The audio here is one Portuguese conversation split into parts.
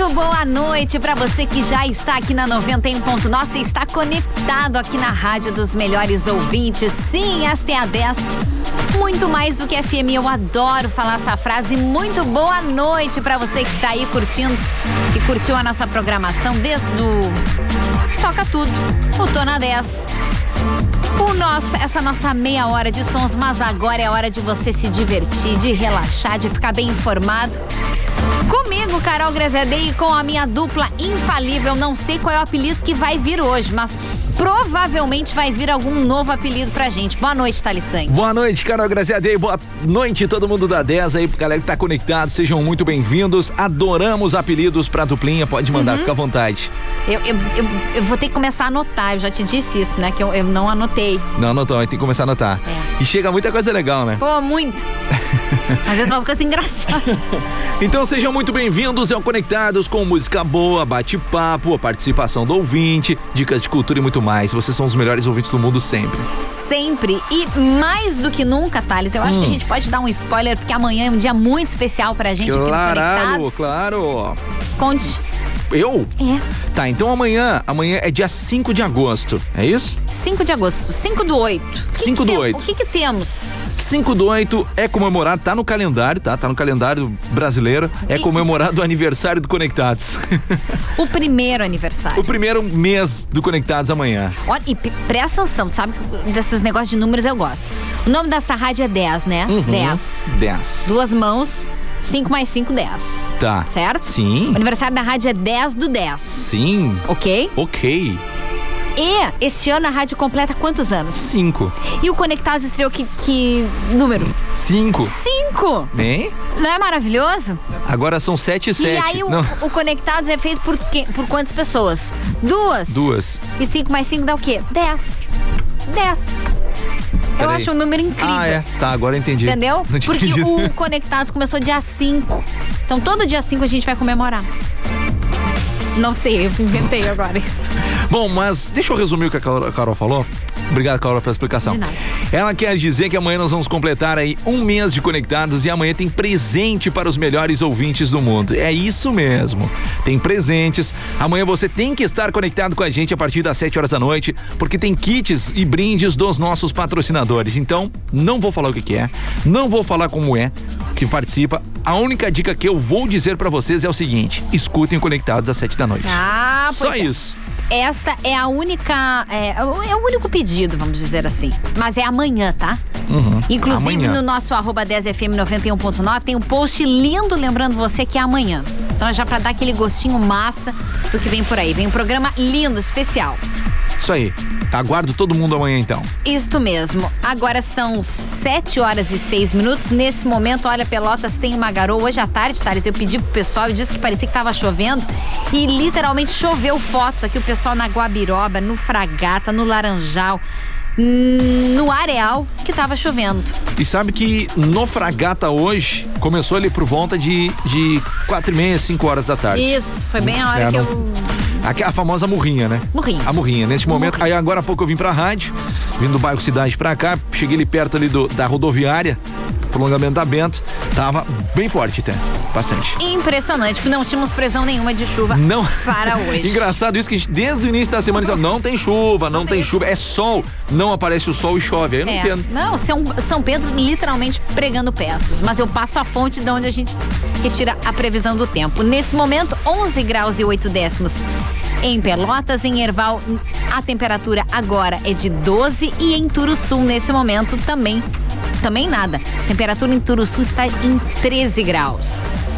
Muito boa noite para você que já está aqui na 91. Nossa, está conectado aqui na Rádio dos Melhores Ouvintes. Sim, esta é a 10. Muito mais do que FM, eu adoro falar essa frase. Muito boa noite para você que está aí curtindo, que curtiu a nossa programação desde o Toca Tudo, o Tona 10. O nosso, essa nossa meia hora de sons, mas agora é hora de você se divertir, de relaxar, de ficar bem informado. Comigo, Carol Grezedei, e com a minha dupla infalível. Não sei qual é o apelido que vai vir hoje, mas provavelmente vai vir algum novo apelido pra gente. Boa noite, Thalissan. Boa noite, Carol Graziadei. Boa noite, todo mundo da 10 aí, galera que tá conectado. Sejam muito bem-vindos. Adoramos apelidos pra duplinha. Pode mandar, uhum. fica à vontade. Eu, eu, eu, eu, vou ter que começar a anotar. Eu já te disse isso, né? Que eu, eu não anotei. Não anotou, tem que começar a anotar. É. E chega muita coisa legal, né? Pô, muito. Às vezes umas coisas engraçadas. então sejam muito bem-vindos ao Conectados com música boa, bate-papo, a participação do ouvinte, dicas de cultura e muito mais. Vocês são os melhores ouvintes do mundo sempre. Sempre. E mais do que nunca, Thales, eu acho hum. que a hum. gente pode dar um spoiler, porque amanhã é um dia muito especial pra gente claro, aqui no Conectados. Claro, Conte. Eu? É. Tá, então amanhã, amanhã é dia 5 de agosto, é isso? 5 de agosto, 5 do 8. 5 do 8. O que que temos? 5 do 8 é comemorado, tá no calendário, tá? Tá no calendário brasileiro. É comemorado o aniversário do Conectados. O primeiro aniversário. O primeiro mês do Conectados amanhã. Olha, e presta atenção, sabe desses negócios de números eu gosto. O nome dessa rádio é 10, né? 10. Uhum, 10. Duas mãos. 5 mais 5, 10. Tá. Certo? Sim. O aniversário da rádio é 10 do 10. Sim. Ok? Ok. E esse ano a rádio completa quantos anos? Cinco. E o Conectados estreou que, que número? Cinco. Cinco! Bem? Não é maravilhoso? Agora são sete e sete. E aí o, o, Conectados é feito por, que, por quantas pessoas? Duas. Duas. E cinco mais cinco dá o quê? Dez. Dez. Eu acho um número incrível. Ah, é. Tá, agora entendi. Entendeu? Porque entendido. o Conectados começou dia 5. Então todo dia 5 a gente vai comemorar. Não sei, eu inventei agora isso. Bom, mas deixa eu resumir o que a Carol falou. Obrigado, Carol, pela explicação. Ela quer dizer que amanhã nós vamos completar aí um mês de conectados e amanhã tem presente para os melhores ouvintes do mundo. É isso mesmo. Tem presentes. Amanhã você tem que estar conectado com a gente a partir das 7 horas da noite, porque tem kits e brindes dos nossos patrocinadores. Então, não vou falar o que, que é, não vou falar como é que participa. A única dica que eu vou dizer para vocês é o seguinte: escutem Conectados às 7 da noite. Ah, Só é. isso. Essa é a única. É, é, o único pedido, vamos dizer assim. Mas é amanhã, tá? Uhum. Inclusive amanhã. no nosso arroba 10fm 91.9 tem um post lindo lembrando você que é amanhã. Então é já para dar aquele gostinho massa do que vem por aí. Vem um programa lindo, especial. Isso aí. Aguardo todo mundo amanhã então. Isto mesmo. Agora são 7 horas e 6 minutos. Nesse momento, olha, Pelotas tem uma garoa. Hoje à tarde, Thales, eu pedi pro pessoal e disse que parecia que tava chovendo. E literalmente choveu fotos aqui, o pessoal na Guabiroba, no Fragata, no Laranjal no Areal que tava chovendo. E sabe que no Fragata hoje começou ali por volta de, de quatro e meia, cinco horas da tarde. Isso, foi bem a hora é, que não... eu a, a famosa murrinha, né? Murrinha. A murrinha. Neste momento, murrinha. aí agora há pouco eu vim pra rádio, vindo do bairro Cidade pra cá, cheguei ali perto ali do, da rodoviária, prolongamento da Bento, tava bem forte até, bastante. Impressionante, porque não tínhamos previsão nenhuma de chuva não. para hoje. Engraçado isso que gente, desde o início da semana não tem chuva, não, não tem chuva, é sol, não aparece o sol e chove, aí eu não é. entendo. Não, São, São Pedro literalmente pregando peças, mas eu passo a fonte de onde a gente retira a previsão do tempo. Nesse momento, 11 graus e 8 décimos em Pelotas, em Erval, a temperatura agora é de 12 e em Turuçu nesse momento também também nada. Temperatura em Turuçu está em 13 graus.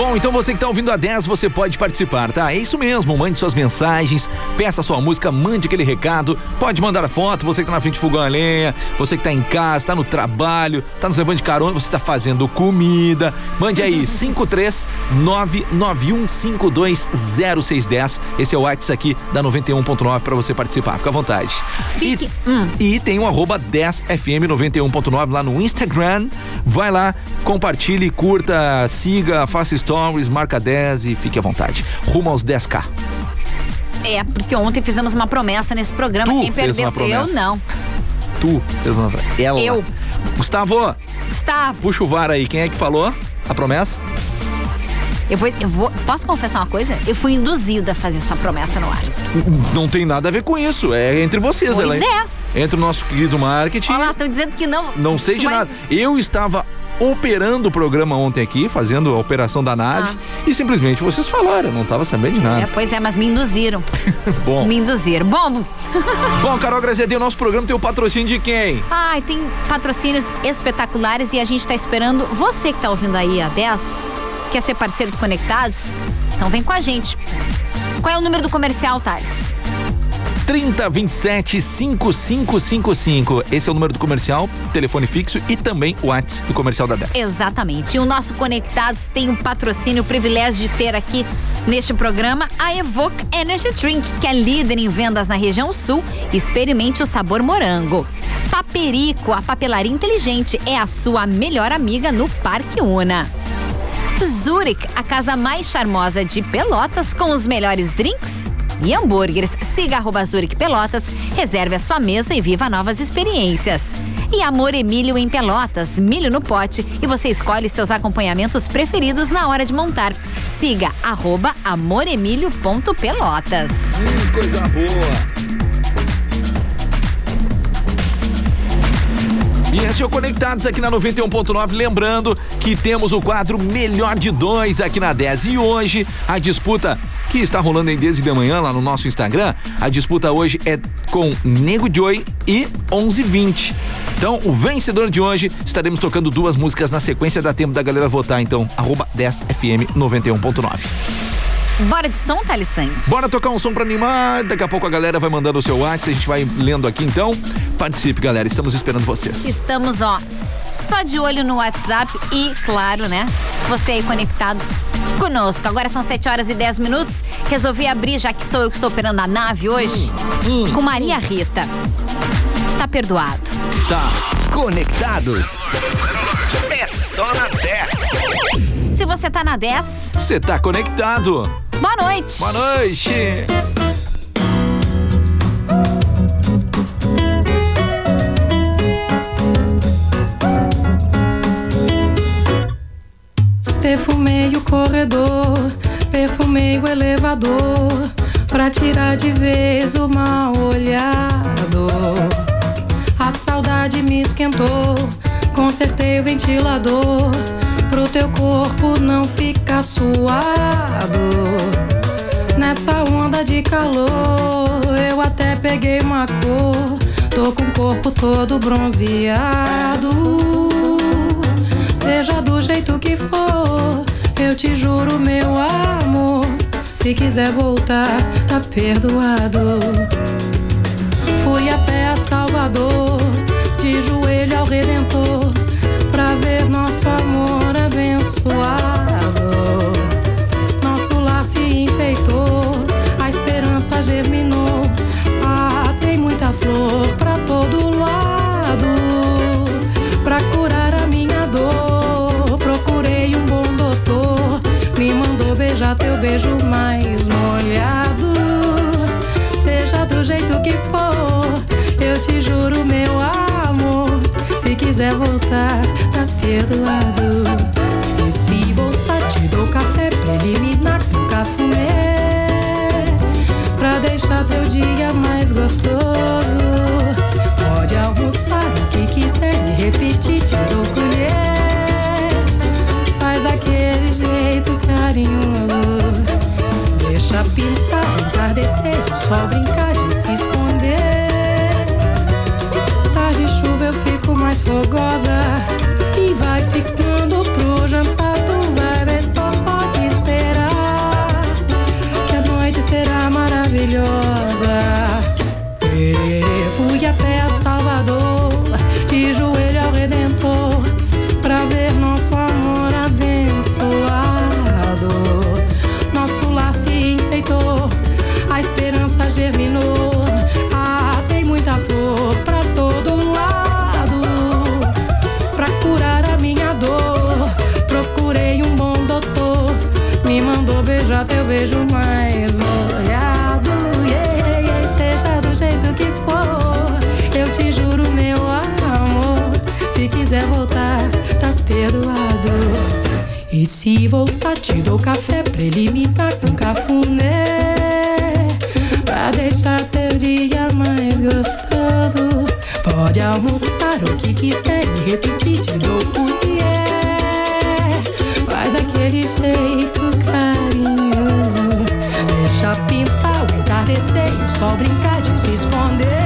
Bom, então você que está ouvindo a 10, você pode participar, tá? É isso mesmo, mande suas mensagens, peça sua música, mande aquele recado, pode mandar foto, você que tá na frente de fogão a lenha, você que tá em casa, tá no trabalho, tá no seu de carona, você tá fazendo comida, mande aí 53991520610. Esse é o WhatsApp aqui da 91.9 para você participar, fica à vontade. Fique. E, hum. e tem o um arroba 10fm91.9 lá no Instagram, vai lá, compartilhe, curta, siga, faça stories, marca 10 e fique à vontade. Rumo aos 10k. É, porque ontem fizemos uma promessa nesse programa. Tu Quem perdeu, eu não. Tu fez uma Ela. Eu. Gustavo. Gustavo. Puxa o VAR aí. Quem é que falou a promessa? Eu vou, eu vou. Posso confessar uma coisa? Eu fui induzida a fazer essa promessa no ar. Não tem nada a ver com isso. É entre vocês, pois ela. é. Entre o nosso querido marketing. Olha lá, estão dizendo que não. Não sei de vai... nada. Eu estava operando o programa ontem aqui, fazendo a operação da nave, ah. e simplesmente vocês falaram, eu não estava sabendo de nada. É, pois é, mas me induziram. Bom. Me induziram. Bom. Bom, Carol Grazedê, o nosso programa tem o patrocínio de quem? Ai, tem patrocínios espetaculares e a gente está esperando você que está ouvindo aí a 10, quer ser parceiro do Conectados? Então vem com a gente. Qual é o número do comercial, Thales? 3027 5555. Esse é o número do comercial, telefone fixo e também o WhatsApp do comercial da 10. Exatamente. E o nosso Conectados tem o um patrocínio, o privilégio de ter aqui neste programa a Evoque Energy Drink, que é líder em vendas na região sul. Experimente o sabor morango. Paperico, a papelaria inteligente, é a sua melhor amiga no Parque Una. Zurich, a casa mais charmosa de Pelotas, com os melhores drinks e hambúrgueres. Siga arroba Zurich Pelotas, reserve a sua mesa e viva novas experiências. E Amor Emílio em Pelotas, milho no pote e você escolhe seus acompanhamentos preferidos na hora de montar. Siga arroba. Hum, coisa boa! E esse é o Conectados aqui na 91.9. Lembrando que temos o quadro Melhor de Dois aqui na 10. E hoje a disputa que está rolando em desde de manhã lá no nosso Instagram. A disputa hoje é com Nego Joy e 1120. Então, o vencedor de hoje, estaremos tocando duas músicas na sequência, dá tempo da galera votar, então, arroba 10FM 91.9. Bora de som, Thales Santos? Bora tocar um som pra animar. Daqui a pouco a galera vai mandando o seu WhatsApp, a gente vai lendo aqui então. Participe, galera. Estamos esperando vocês. Estamos, ó, só de olho no WhatsApp e, claro, né? Você aí conectados conosco. Agora são 7 horas e 10 minutos. Resolvi abrir, já que sou eu que estou operando a nave hoje, hum, hum, com Maria Rita. Tá perdoado. Tá. Conectados. É só na 10. Se você tá na 10, você tá conectado. Boa noite. Boa noite. Perfumei o corredor, perfumei o elevador, pra tirar de vez o mal olhado. A saudade me esquentou, consertei o ventilador pro teu corpo não ficar suado. Nessa onda de calor, eu até peguei uma cor. Tô com o corpo todo bronzeado. Seja do jeito que for, eu te juro, meu amor. Se quiser voltar, tá perdoado. Fui a pé a Salvador, de joelho ao Redentor, pra ver nosso amor abençoado. Nosso lar se enfeitou, a esperança germinou. Ah, tem muita flor beijo mais molhado. Seja do jeito que for, eu te juro, meu amor. Se quiser voltar, tá perdoado café preliminar com cafuné Pra deixar teu dia mais gostoso Pode almoçar o que quiser e repetir, te dou colher Faz daquele jeito carinhoso entardecer, o sol brincar de se esconder. Tarde chuva eu fico mais fogosa E vai ficando se voltar, te dou café preliminar com cafuné. Pra deixar teu dia mais gostoso. Pode almoçar o que quiser e repetir, te dou colher. Faz aquele jeito carinhoso. Deixa pintar o entardecer e o sol brincar de se esconder.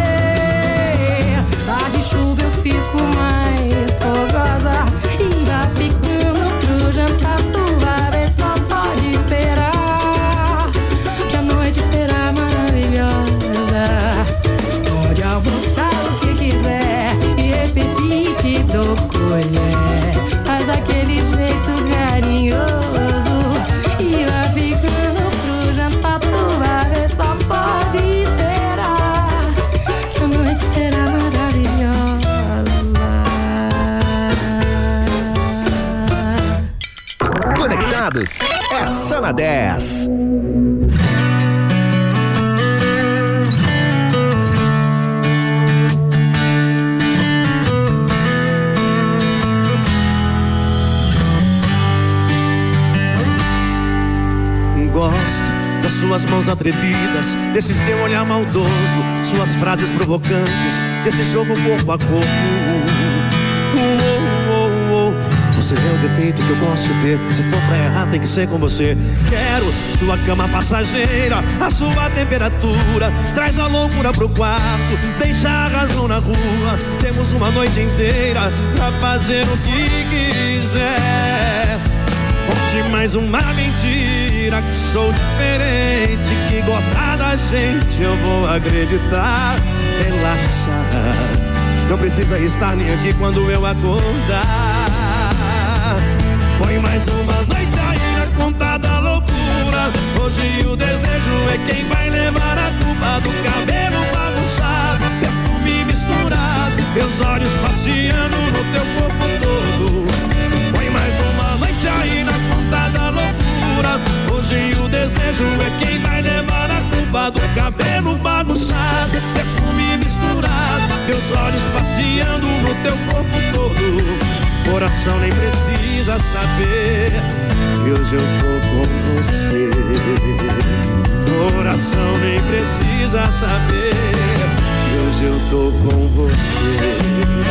É só na 10. Gosto das suas mãos atrevidas, desse seu olhar maldoso, suas frases provocantes, desse jogo corpo a corpo. Você é o defeito que eu gosto de ter. Se for pra errar, tem que ser com você. Quero sua cama passageira, a sua temperatura. Traz a loucura pro quarto, deixa a razão na rua. Temos uma noite inteira pra fazer o que quiser. Conte mais uma mentira que sou diferente, que gostar da gente eu vou acreditar. Relaxa, não precisa estar nem aqui quando eu acordar. Põe mais uma noite aí na conta da loucura. Hoje o desejo é quem vai levar a culpa do cabelo bagunçado, perfume misturado, meus olhos passeando no teu corpo todo. Põe mais uma noite aí na conta da loucura. Hoje o desejo é quem vai levar a culpa do cabelo bagunçado, perfume misturado, meus olhos passeando no teu corpo todo. Coração nem precisa saber que hoje eu tô com você. Coração nem precisa saber que hoje eu tô com você.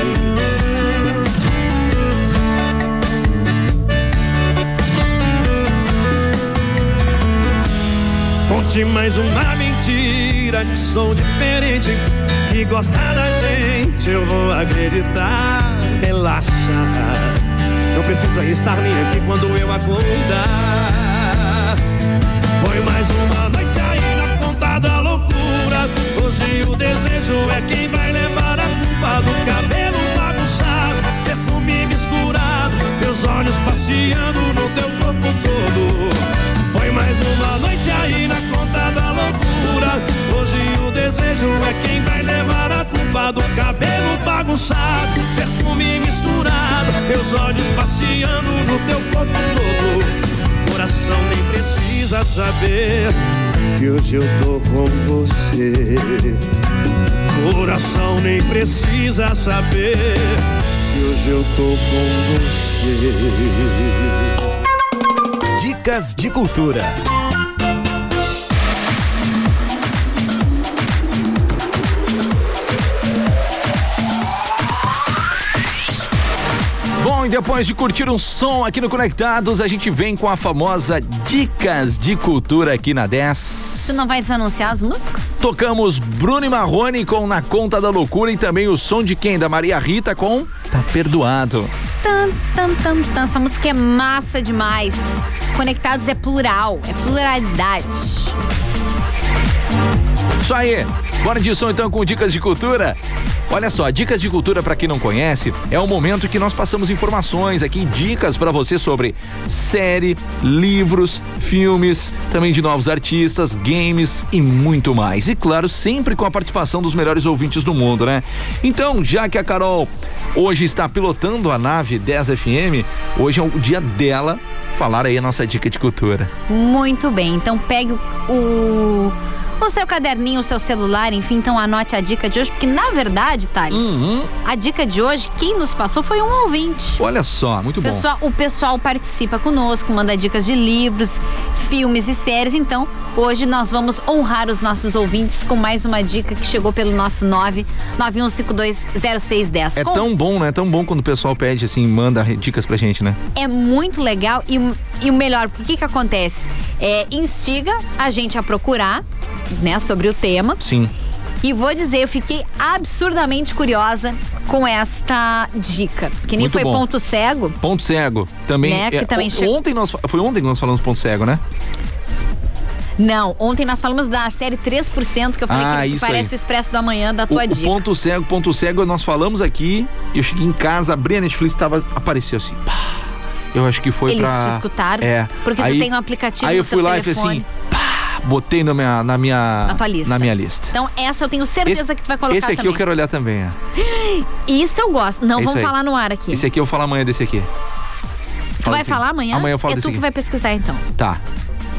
Conte mais uma mentira que sou diferente, que gosta da gente, eu vou acreditar relaxa. Não precisa estar nem aqui quando eu acordar. Foi mais uma noite aí na conta da loucura. Hoje o desejo é quem vai levar a culpa do cabelo bagunçado, perfume misturado, meus olhos passeando no teu corpo todo. Foi mais uma noite aí na conta da loucura. Hoje o desejo é quem vai levar a cabelo bagunçado, perfume misturado, meus olhos passeando no teu corpo todo. Coração nem precisa saber que hoje eu tô com você. Coração nem precisa saber que hoje eu tô com você. Dicas de cultura. E depois de curtir um som aqui no Conectados, a gente vem com a famosa Dicas de Cultura aqui na 10. Tu não vai desanunciar as músicas? Tocamos Bruno e Marrone com Na Conta da Loucura e também o som de quem? Da Maria Rita com Tá Perdoado. Tan, tan, tan, tan. Essa música é massa demais. Conectados é plural, é pluralidade. Isso aí. Bora de som então com dicas de cultura. Olha só, dicas de cultura para quem não conhece, é o momento que nós passamos informações aqui, dicas para você sobre série, livros, filmes, também de novos artistas, games e muito mais. E claro, sempre com a participação dos melhores ouvintes do mundo, né? Então, já que a Carol hoje está pilotando a nave 10 FM, hoje é o dia dela falar aí a nossa dica de cultura. Muito bem, então pegue o o seu caderninho, o seu celular, enfim, então anote a dica de hoje, porque na verdade, Thales, Uhum. a dica de hoje, quem nos passou foi um ouvinte. Olha só, muito bom. Pessoal, o pessoal participa conosco, manda dicas de livros, filmes e séries. Então, hoje nós vamos honrar os nossos ouvintes com mais uma dica que chegou pelo nosso 991520610. É Com- tão bom, né? É tão bom quando o pessoal pede assim, manda dicas pra gente, né? é muito legal e, e o melhor, porque o que que acontece? É, instiga a gente a procurar, né, sobre o tema. Sim. E vou dizer, eu fiquei absurdamente curiosa com esta dica. Que nem Muito foi bom. ponto cego. Ponto cego. Também. Né, que é, também o- chegou- Ontem nós. Foi ontem que nós falamos ponto cego, né? Não, ontem nós falamos da série 3%, que eu falei Ah, que parece aí. o Expresso da Manhã da O, tua o dica. ponto cego, ponto cego, nós falamos aqui. Eu cheguei em casa, abri a Netflix, tava, apareceu assim. pá. Eu acho que foi Eles pra. te escutaram? É. Porque tu Aí- tem um aplicativo Aí no eu fui lá e telefone. assim. Pá, botei na minha. Na, minha, Na. Na minha lista. Então, essa eu tenho certeza Esse- que tu vai colocar Esse aqui também. eu quero olhar também. é. Isso eu gosto. Não, É isso vamos aí. falar no ar aqui. Esse aqui eu falo amanhã desse aqui. tu Fala vai assim. falar amanhã? Amanhã eu falo É desse tu que vai pesquisar, então. Tá,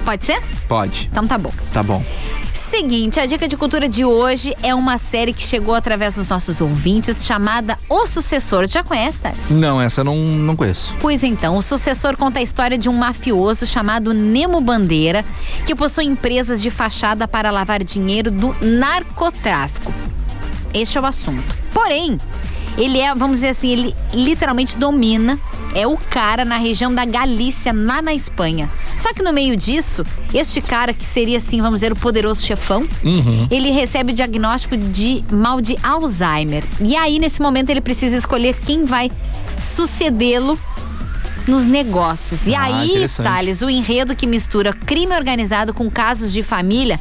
Pode ser? pode. Então tá bom. Tá bom. Seguinte, a dica de cultura de hoje é uma série que chegou através dos nossos ouvintes, chamada O Sucessor. Já conhece, Thales? Não, essa eu não, não conheço. Pois então, o sucessor conta a história de um mafioso chamado Nemo Bandeira, que possui empresas de fachada para lavar dinheiro do narcotráfico. Este é o assunto. Porém, ele é, vamos dizer assim, ele literalmente domina, é o cara na região da Galícia, lá na Espanha. Só que no meio disso, este cara que seria assim, vamos dizer, o poderoso chefão, ele recebe o diagnóstico de mal de Alzheimer. E aí, nesse momento, ele precisa escolher quem vai sucedê-lo nos negócios. E Ah, aí. Thales, o enredo que mistura crime organizado com casos de família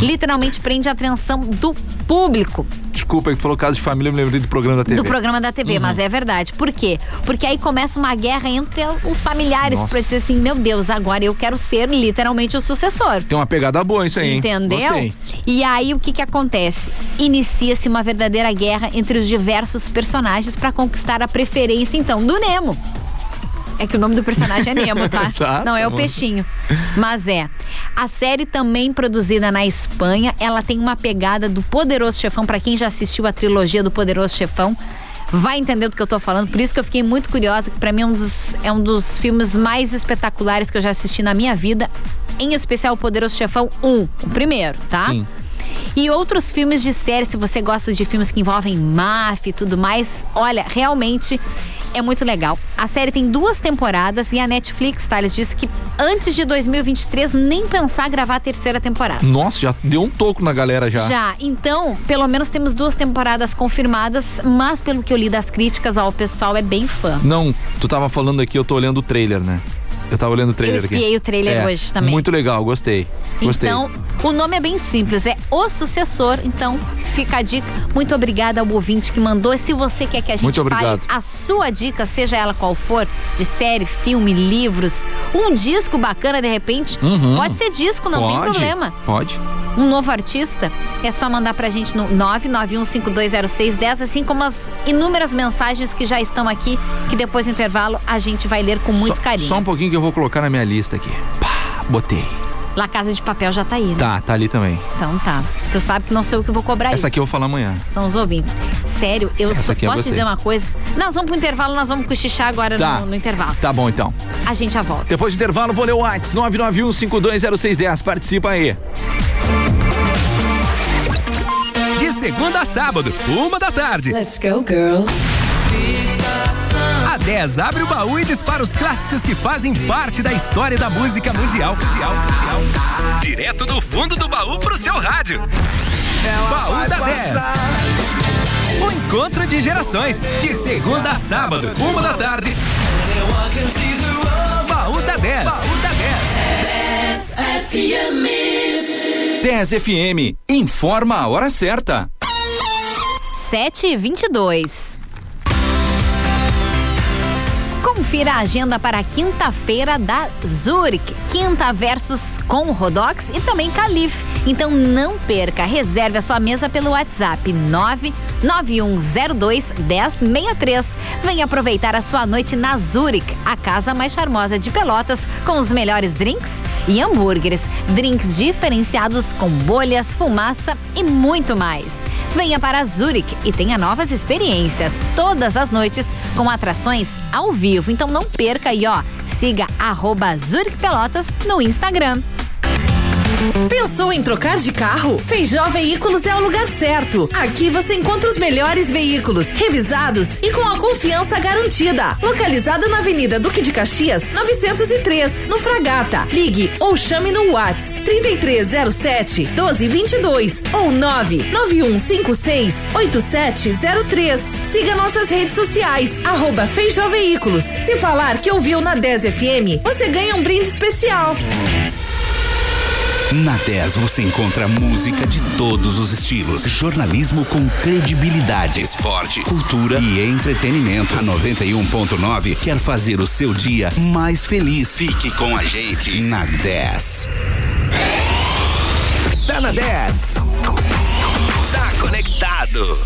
literalmente prende a atenção do público Desculpa, que falou caso de família, eu me lembrei do programa da TV. do programa da TV, mas é verdade. Por quê? Porque aí começa uma guerra entre os familiares Nossa. pra dizer assim, meu Deus, agora eu quero ser literalmente o sucessor. Tem uma pegada boa isso aí, hein? Entendeu? Gostei. E aí o que que acontece? Inicia-se uma verdadeira guerra entre os diversos personagens pra conquistar a preferência então do Nemo. É que o nome do personagem é Nemo, tá? Tá, Não é tá o bom. peixinho. Mas é. A série também produzida na Espanha, ela tem uma pegada do Poderoso Chefão, Pra quem já assistiu a trilogia do Poderoso Chefão. Vai entender do que eu tô falando, por isso que eu fiquei muito curiosa, que pra mim é um dos, é um dos filmes mais espetaculares que eu já assisti na minha vida, em especial o Poderoso Chefão 1, o primeiro, tá? Sim. E outros filmes de série, se você gosta de filmes que envolvem máfia e tudo mais, olha, realmente é muito legal. A série tem duas temporadas e a Netflix, Thales, disse que antes de 2023 nem pensar gravar a terceira temporada. Nossa, já deu um toco na galera já. Já, então, pelo menos temos duas temporadas confirmadas, mas pelo que eu li das críticas, ó, o pessoal é bem fã. Não, tu tava falando aqui, eu tô olhando o trailer, né? Eu tava olhando o trailer aqui. espiei o trailer É, hoje também. Muito legal, gostei. Gostei. Então, o nome é bem simples, é O Sucessor. Então, fica a dica. Muito obrigada ao ouvinte que mandou. E se você quer que a gente Muito fale a sua dica, seja ela qual for, de série, filme, livros, um disco bacana de repente, Uhum. pode ser disco, não tem Pode, problema. Pode. Um novo artista, é só mandar pra gente no 991520610, assim como as inúmeras mensagens que já estão aqui, que depois do intervalo a gente vai ler com muito só, carinho. Só um pouquinho que eu vou colocar na minha lista aqui. Pá, botei. La Casa de Papel já tá aí, né? Tá, tá ali também. Então tá. Tu sabe que não sou eu que vou cobrar isso. Essa aqui eu vou falar amanhã. São os ouvintes. Sério, eu Essa só aqui eu posso gostei. dizer uma coisa. Nós vamos pro intervalo, nós vamos cochichar agora Tá. no, no intervalo. Tá bom então. A gente já volta. Depois do intervalo, vou ler o WhatsApp 991520610. Participa aí. De segunda a sábado, uma da tarde. Let's go, girls. A 10 abre o baú e dispara os clássicos que fazem parte da história da música mundial. mundial, mundial. Direto do fundo do baú pro seu rádio. baú da 10. O encontro de gerações, de segunda a sábado, uma da tarde. Baú da 10. Baú da 10. 10 FM. Informa a hora certa. 7 e 22 Confira a agenda para quinta-feira da Zurich. Quinta versus com Rodox e também Calif. Então não perca, reserve a sua mesa pelo WhatsApp 99102 1063. Venha aproveitar a sua noite na Zurich, a casa mais charmosa de Pelotas, com os melhores drinks e hambúrgueres, drinks diferenciados com bolhas, fumaça e muito mais. Venha para Zurich e tenha novas experiências todas as noites com atrações ao vivo. Então não perca aí, ó. Siga arroba Zurich Pelotas no Instagram. Pensou em trocar de carro? Feijó Veículos é o lugar certo. Aqui você encontra os melhores veículos, revisados e com a confiança garantida. Localizado na Avenida Duque de Caxias, 903, no Fragata. Ligue ou chame no Whats 3307 1222 ou 99156 8703. Siga nossas redes sociais, arroba Feijó Veículos. Se falar que ouviu na 10 FM, você ganha um brinde especial. Na 10 você encontra música de todos os estilos, jornalismo com credibilidade, esporte, cultura e entretenimento. A 91.9 quer fazer o seu dia mais feliz. Fique com a gente na 10. Tá na 10. Tá conectado.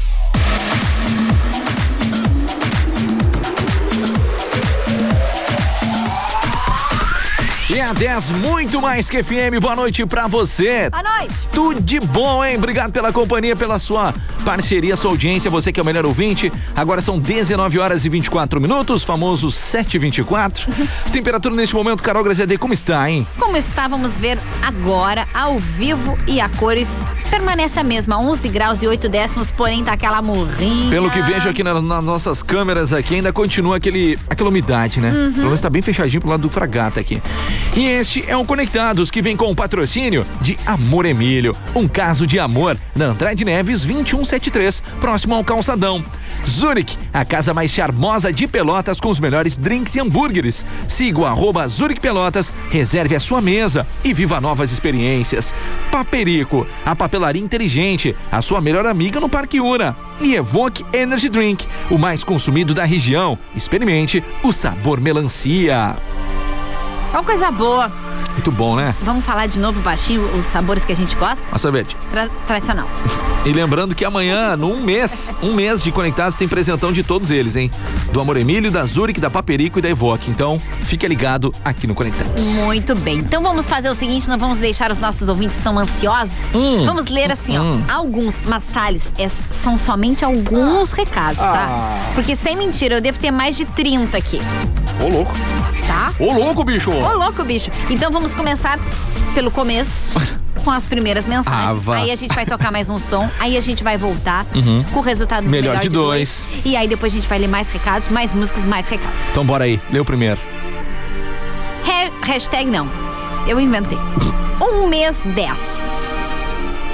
E a 10, muito mais que FM. Boa noite pra você. Boa noite. Tudo de bom, hein? Obrigado pela companhia, pela sua parceria, sua audiência. Você que é o melhor ouvinte. Agora são 19 horas e 24 minutos, famoso 7h24. Temperatura neste momento, Carol Graziadei, como está, hein? Como está, vamos ver agora, ao vivo e a cores. Permanece a mesma, 11 graus e 8 décimos, porém tá aquela morrinha. Pelo que vejo aqui na- nas nossas câmeras aqui, ainda continua aquele, aquela umidade, né? Uhum. Pelo menos tá bem fechadinho pro lado do fragata aqui. E este é um Conectados que vem com o patrocínio de Amor Emílio. Um caso de amor na Andrade Neves 2173, próximo ao calçadão. Zurich, a casa mais charmosa de Pelotas com os melhores drinks e hambúrgueres. Siga o arroba Zurich Pelotas, reserve a sua mesa e viva novas experiências. Paperico, a papelaria inteligente, a sua melhor amiga no Parque Una. E Evoque Energy Drink, o mais consumido da região. Experimente o sabor melancia. Uma coisa boa. Muito bom, né? Vamos falar de novo baixinho os sabores que a gente gosta? A sorvete. Tra- tradicional. E lembrando que amanhã, num mês, um mês de conectados, tem presentão de todos eles, hein? Do Amor Emílio, da Zurich, da Paperico e da Evoque. Então, fica ligado aqui no Conectados. Muito bem. Então vamos fazer o seguinte, não vamos deixar os nossos ouvintes tão ansiosos. Hum. Vamos ler assim, Hum. ó, alguns, mas Thales, é- são somente alguns recados, tá? Ah. Porque sem mentira, eu devo ter mais de 30 aqui, Ô, louco. tá? Ô, louco, bicho! Ô, louco, bicho. Então vamos começar pelo começo, com as primeiras mensagens. Vá. aí a gente vai tocar mais um som, aí a gente vai voltar Uhum. com o resultado do Melhor melhor, de dois. E aí depois a gente vai ler mais recados, mais músicas, mais recados. Então, bora aí. Lê o primeiro. Re- hashtag não. Eu inventei. Um mês 10.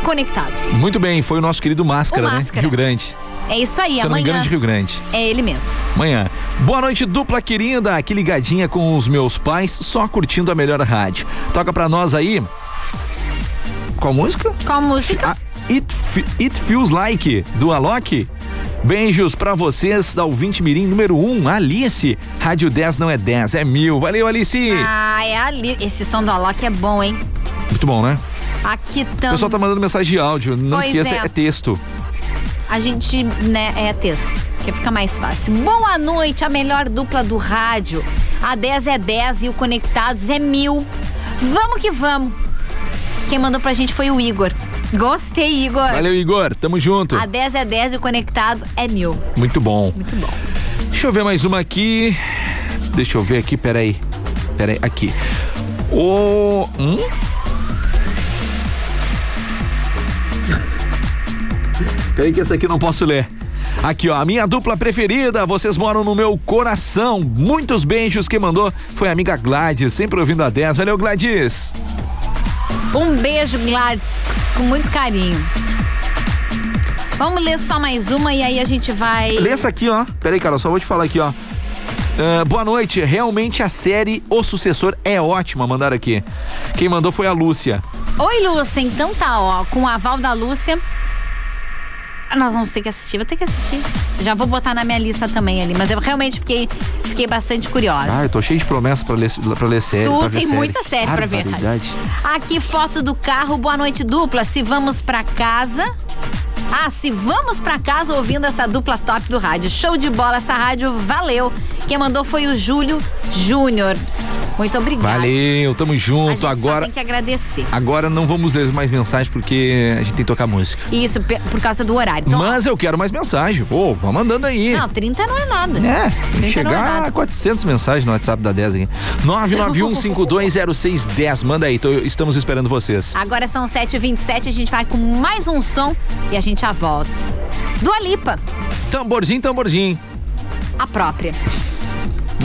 Conectados. Muito bem, foi o nosso querido Máscara, O né? Máscara. Rio Grande. É isso aí, Se eu não me engano, amanhã. de Rio Grande. É ele mesmo. Amanhã. Boa noite, dupla querida. Aqui ligadinha com os meus pais, só curtindo a melhor rádio. Toca pra nós aí. Qual música? Qual música? Ah, It, Fe- It Feels Like, do Alok. Beijos pra vocês da ouvinte mirim número 1, um, Alice. Rádio 10 não é 10, é mil. Valeu, Alice. Ah, é ali. Esse som do Alok é bom, hein? Muito bom, né? Aqui O tam... pessoal tá mandando mensagem de áudio. Não Pois esqueça, é. é. texto. A gente, né, é texto. Que fica mais fácil. Boa noite, a melhor dupla do rádio. A 10 é 10 e o Conectados é mil. Vamos que vamos. Quem mandou pra gente foi o Igor. Gostei, Igor. Valeu, Igor. Tamo junto. A 10 é 10 e o Conectado é mil. Muito bom. Muito bom. Deixa eu ver mais uma aqui. Deixa eu ver aqui, peraí. Peraí, aqui. O. Hum? Peraí, que essa aqui eu não posso ler. Aqui, ó, a minha dupla preferida, vocês moram no meu coração. Muitos beijos que mandou foi a amiga Gladys, sempre ouvindo a 10. Valeu, Gladys. Um beijo, Gladys, com muito carinho. Vamos ler só mais uma e aí a gente vai. Lê essa aqui, ó. Peraí, Carol, só vou te falar aqui, ó. Ah, boa noite. Realmente a série O Sucessor é ótima, mandaram aqui. Quem mandou foi a Lúcia. Oi, Lúcia. Então tá, ó, com o aval da Lúcia. Nós vamos ter que assistir, vou ter que assistir. Já vou botar na minha lista também ali, mas eu realmente fiquei, fiquei bastante curiosa. Ah, eu tô cheio de promessa pra ler, pra ler série. Tu tem série. muita série pra ver. Aqui, foto do carro. Boa noite, dupla. Se vamos pra casa. Ah, se vamos pra casa ouvindo essa dupla top do rádio. Show de bola essa rádio, valeu. Quem mandou foi o Júlio Júnior. Muito obrigada. Valeu, tamo A gente junto. Agora, tem que agradecer. agora não vamos ler mais mensagens porque a gente tem que tocar música. Isso, por causa do horário. Então, Mas eu quero mais mensagem. Pô, vá mandando aí. Não, 30 não é nada. É, tem 30 que é chegar nada. a 400 mensagens no WhatsApp da 10 aqui. 991520610. Manda aí, tô- estamos esperando vocês. Agora são 7h27, a gente vai com mais um som e a gente já volta. Dua Lipa, Tamborzinho, tamborzinho. a própria.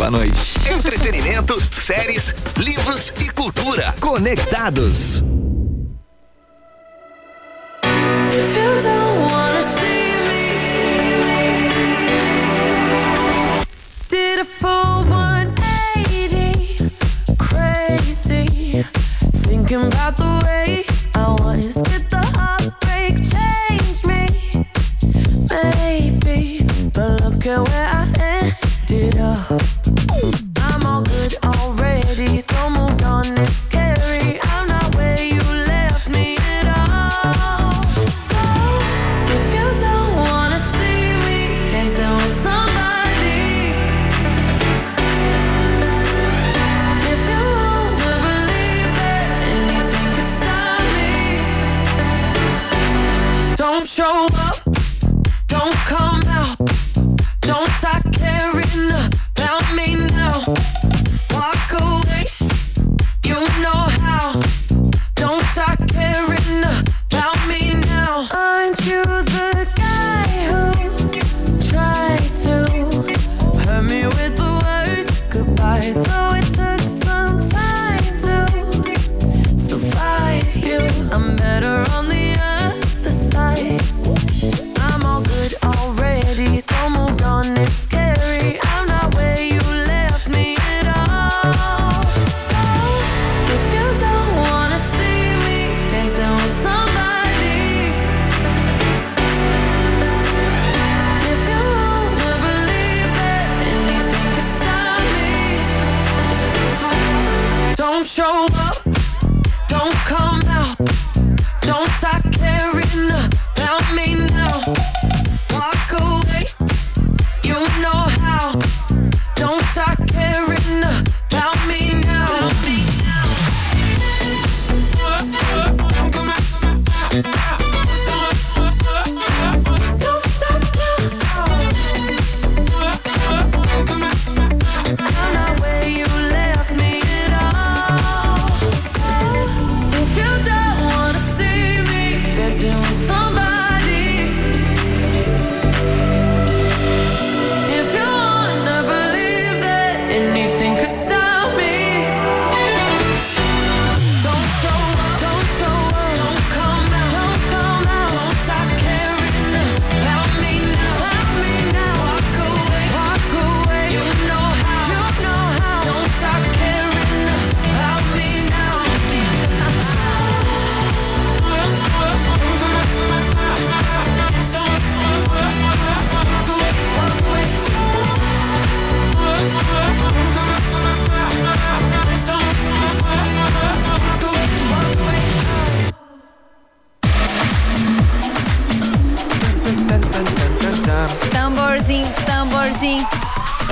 Boa noite. Entretenimento, séries, livros e cultura. Conectados. If you don't wanna see me, did a full 180, crazy, thinking about the way I was. Did the heartbreak change me? Maybe,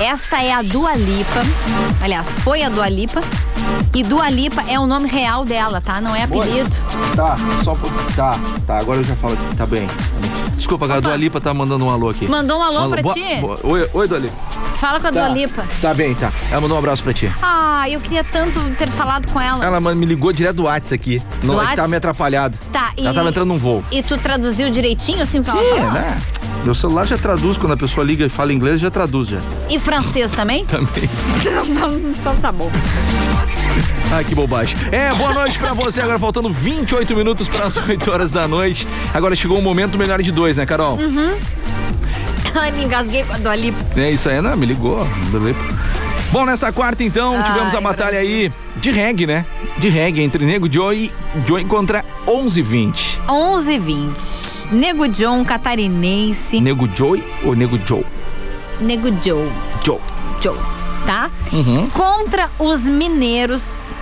Esta é a Dua Lipa. Aliás, foi a Dua Lipa. E Dua Lipa é o nome real dela, tá? Não é apelido. Tá, só. Tá, tá, agora eu já falo aqui. Tá bem. Desculpa, cara, a Dua Lipa tá mandando um alô aqui. Mandou um alô pra Boa- ti? boa- Oi, oi, Dua Lipa. Fala com a Tá. Dua Lipa. Tá bem, tá. Ela mandou um abraço pra ti. Ah, eu queria tanto ter falado com ela. Ela man- me ligou direto do WhatsApp aqui. Não, é que tava me atrapalhado. Tá, e. Ela tava entrando num voo. E tu traduziu direitinho assim pra ela Sim, falar? né? Meu celular já traduz quando a pessoa liga e fala inglês, já traduz já. E francês também? Também. então tá bom. Ai, que bobagem. É, boa noite pra você. Agora faltando 28 minutos para as 8 horas da noite. Agora chegou o momento melhor de dois, né, Carol? Uhum. Ai, me engasguei com a. É isso aí, não, me ligou. Bom, nessa quarta então, Ai, tivemos a batalha aí de reggae, né? De reggae entre Nego Joe e Joe contra 1120. 11 h 20. Nego John, catarinense. Nego Joe ou Nego Joe? Nego Joe. Joe. Joe, tá? Uhum. Contra os mineiros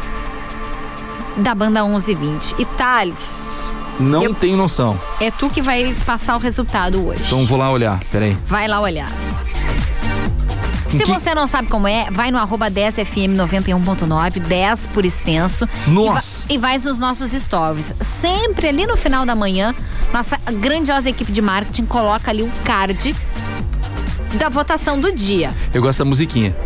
da banda 11 h 20. E Thales, Não Eu- tenho noção. é tu que vai passar o resultado hoje. Então vou lá olhar, peraí. Vai lá olhar. Se que- você não sabe como é, vai no arroba 10fm 91.9, 10 por extenso. Nossa. E, vai, e vai nos nossos stories. Sempre ali no final da manhã, nossa grandiosa equipe de marketing coloca ali o card da votação do dia. Eu gosto da musiquinha.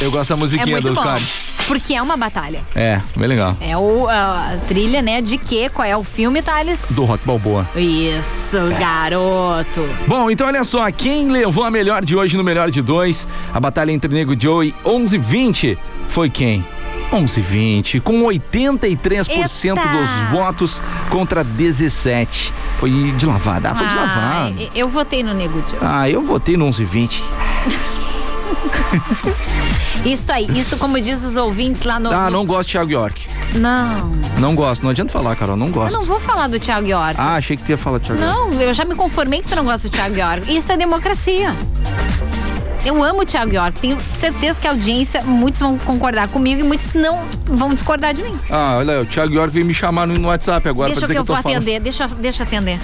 Eu gosto da É musiquinha muito do bom. card. Porque é uma batalha. É, bem legal. É o, a trilha, né? De quê? Qual é o filme, Thales? Do Rock Balboa. Isso, garoto. Bom, então olha só, quem levou a melhor de hoje no melhor de dois? A batalha entre Nego Joe e 1120 foi quem? 1120, com 83% Eita! dos votos contra 17. Foi de lavada. Ah, foi de lavada. Eu votei no Nego Di. Ah, eu votei no 1120. Isso aí, isso como diz os ouvintes lá no. Ah, não gosto de Thiago York. Não, Não gosto, não adianta falar, Carol, não eu gosto. não vou falar do Thiago York. Ah, achei que tu ia falar de Thiago York. Não, eu já me conformei que tu não gosta do Thiago York. Isso é democracia. Eu amo o Thiago York. Tenho certeza que a audiência, muitos vão concordar comigo e muitos não vão discordar de mim. Ah, olha, aí, o Thiago York veio me chamar no, WhatsApp agora deixa pra dizer que eu que eu vou tô falando. atender, deixa, deixa eu atender.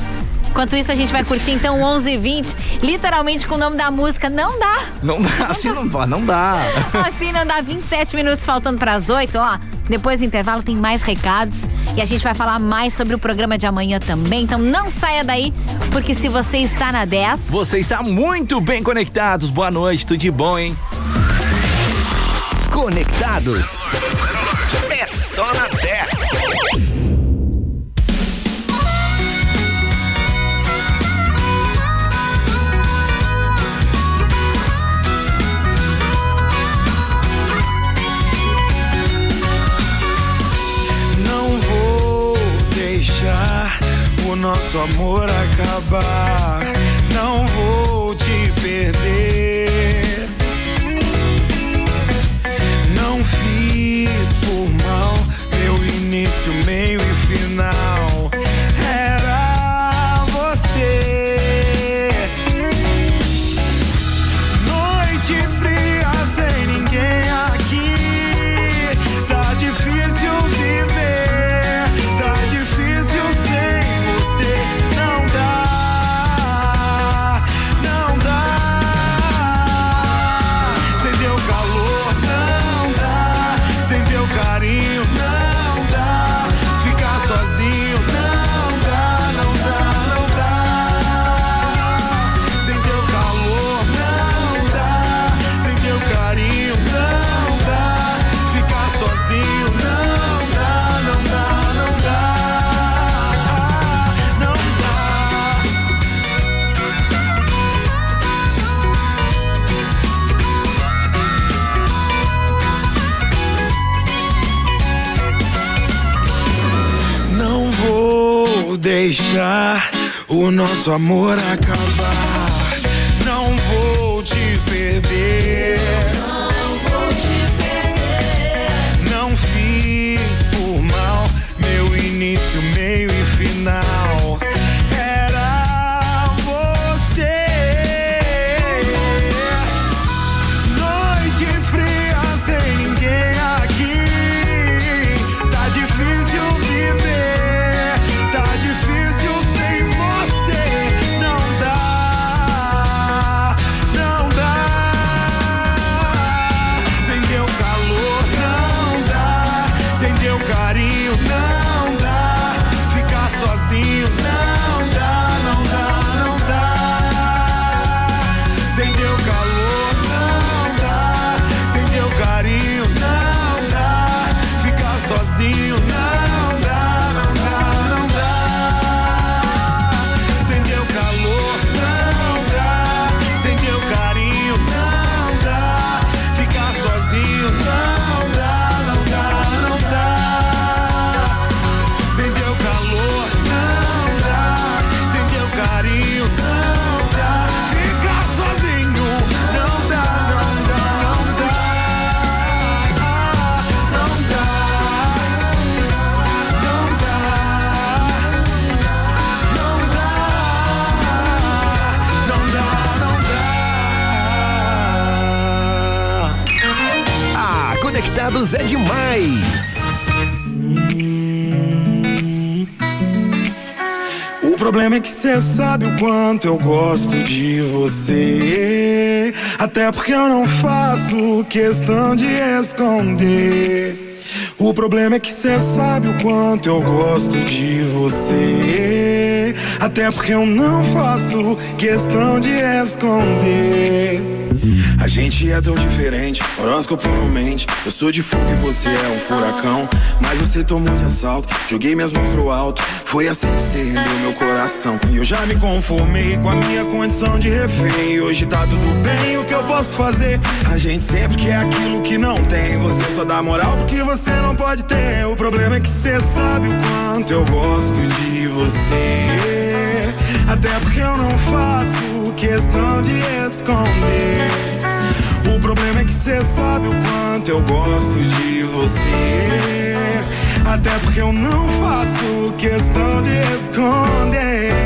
Enquanto isso, a gente vai curtir então 11 h 20 literalmente com o nome da música. Não dá. Não dá, assim não, dá, não dá. Assim não dá 27 minutos faltando para as 8, ó. Depois do intervalo tem mais recados e a gente vai falar mais sobre o programa de amanhã também. Então não saia daí, porque se você está na 10, Você está muito bem conectados. Boa noite, tudo de bom, hein? Conectados. É só na 10. Nosso amor acabar. Não vou te perder. Nosso amor acabar. Que cê sabe o quanto eu gosto de você. Até porque eu não faço questão de esconder. O problema é que cê sabe o quanto eu gosto de você. Até porque eu não faço questão de esconder. A gente é tão diferente, horóscopo não mente. Eu sou de fogo e você é um furacão. Mas você tomou de assalto, joguei minhas mãos pro alto. Foi assim que você rendeu meu coração. E eu já me conformei com a minha condição de refém. E hoje tá tudo bem, o que eu posso fazer? A gente sempre quer aquilo que não tem. Você só dá moral porque você não pode ter. O problema é que você sabe o quanto eu gosto de você. Até porque eu não faço questão de esconder. Problema é que você sabe o quanto eu gosto de você. Até porque eu não faço questão de esconder.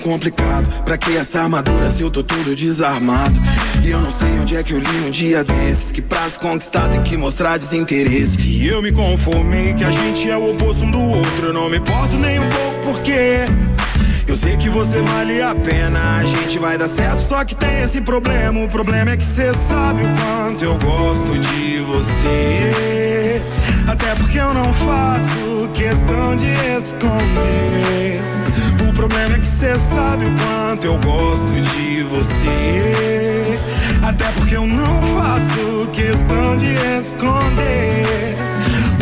Complicado? Pra que essa armadura se eu tô tudo desarmado? E eu não sei onde é que eu li um dia desses Que pra se conquistar tem que mostrar desinteresse E eu me conformei que a gente é o oposto um do outro Eu não me importo nem um pouco porque eu sei que você vale a pena, a gente vai dar certo, só que tem esse problema. O problema é que você sabe o quanto eu gosto de você. Até porque eu não faço questão de esconder. Problema é que você sabe o quanto eu gosto de você. Até porque eu não faço questão de esconder.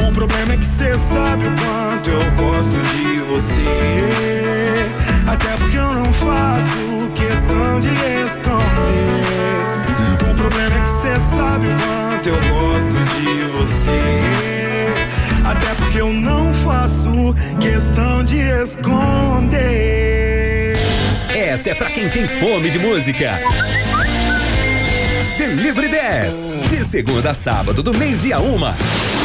O problema é que você sabe o quanto eu gosto de você. Até porque eu não faço questão de esconder. O problema é que você sabe o quanto eu gosto de você. Até porque eu não faço questão de esconder. Essa é pra quem tem fome de música. Delivery 10. De segunda a sábado, do meio-dia a uma.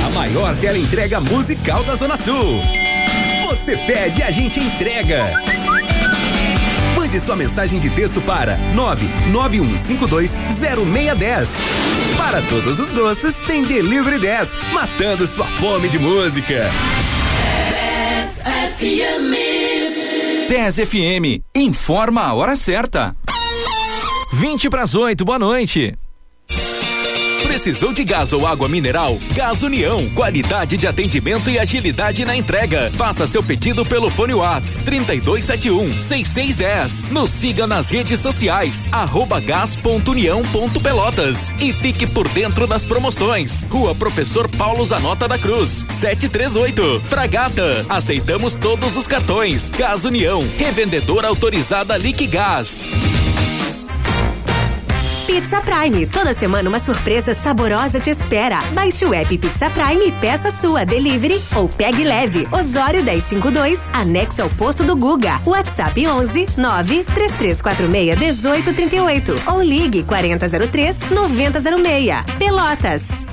A maior tela entrega musical da Zona Sul. Você pede, a gente entrega. Mande sua mensagem de texto para 991520610. Para todos os gostos, tem Delivery 10, matando sua fome de música. 10 FM, informa a hora certa. 20 para as 8, boa noite. Precisou de gás ou água mineral? Gás União, qualidade de atendimento e agilidade na entrega. Faça seu pedido pelo fone Whats 3271 6610. Nos siga nas redes sociais arroba gás.união.pelotas e fique por dentro das promoções. Rua Professor Paulo Zanota da Cruz, 738. Fragata. Aceitamos todos os cartões. Gás União, revendedora autorizada Liquigás. Pizza Prime. Toda semana uma surpresa saborosa te espera. Baixe o app Pizza Prime e peça sua delivery ou pegue leve. Osório 1052, anexo ao posto do Guga. WhatsApp 11 93346 1838 ou ligue 4003 9006. Pelotas.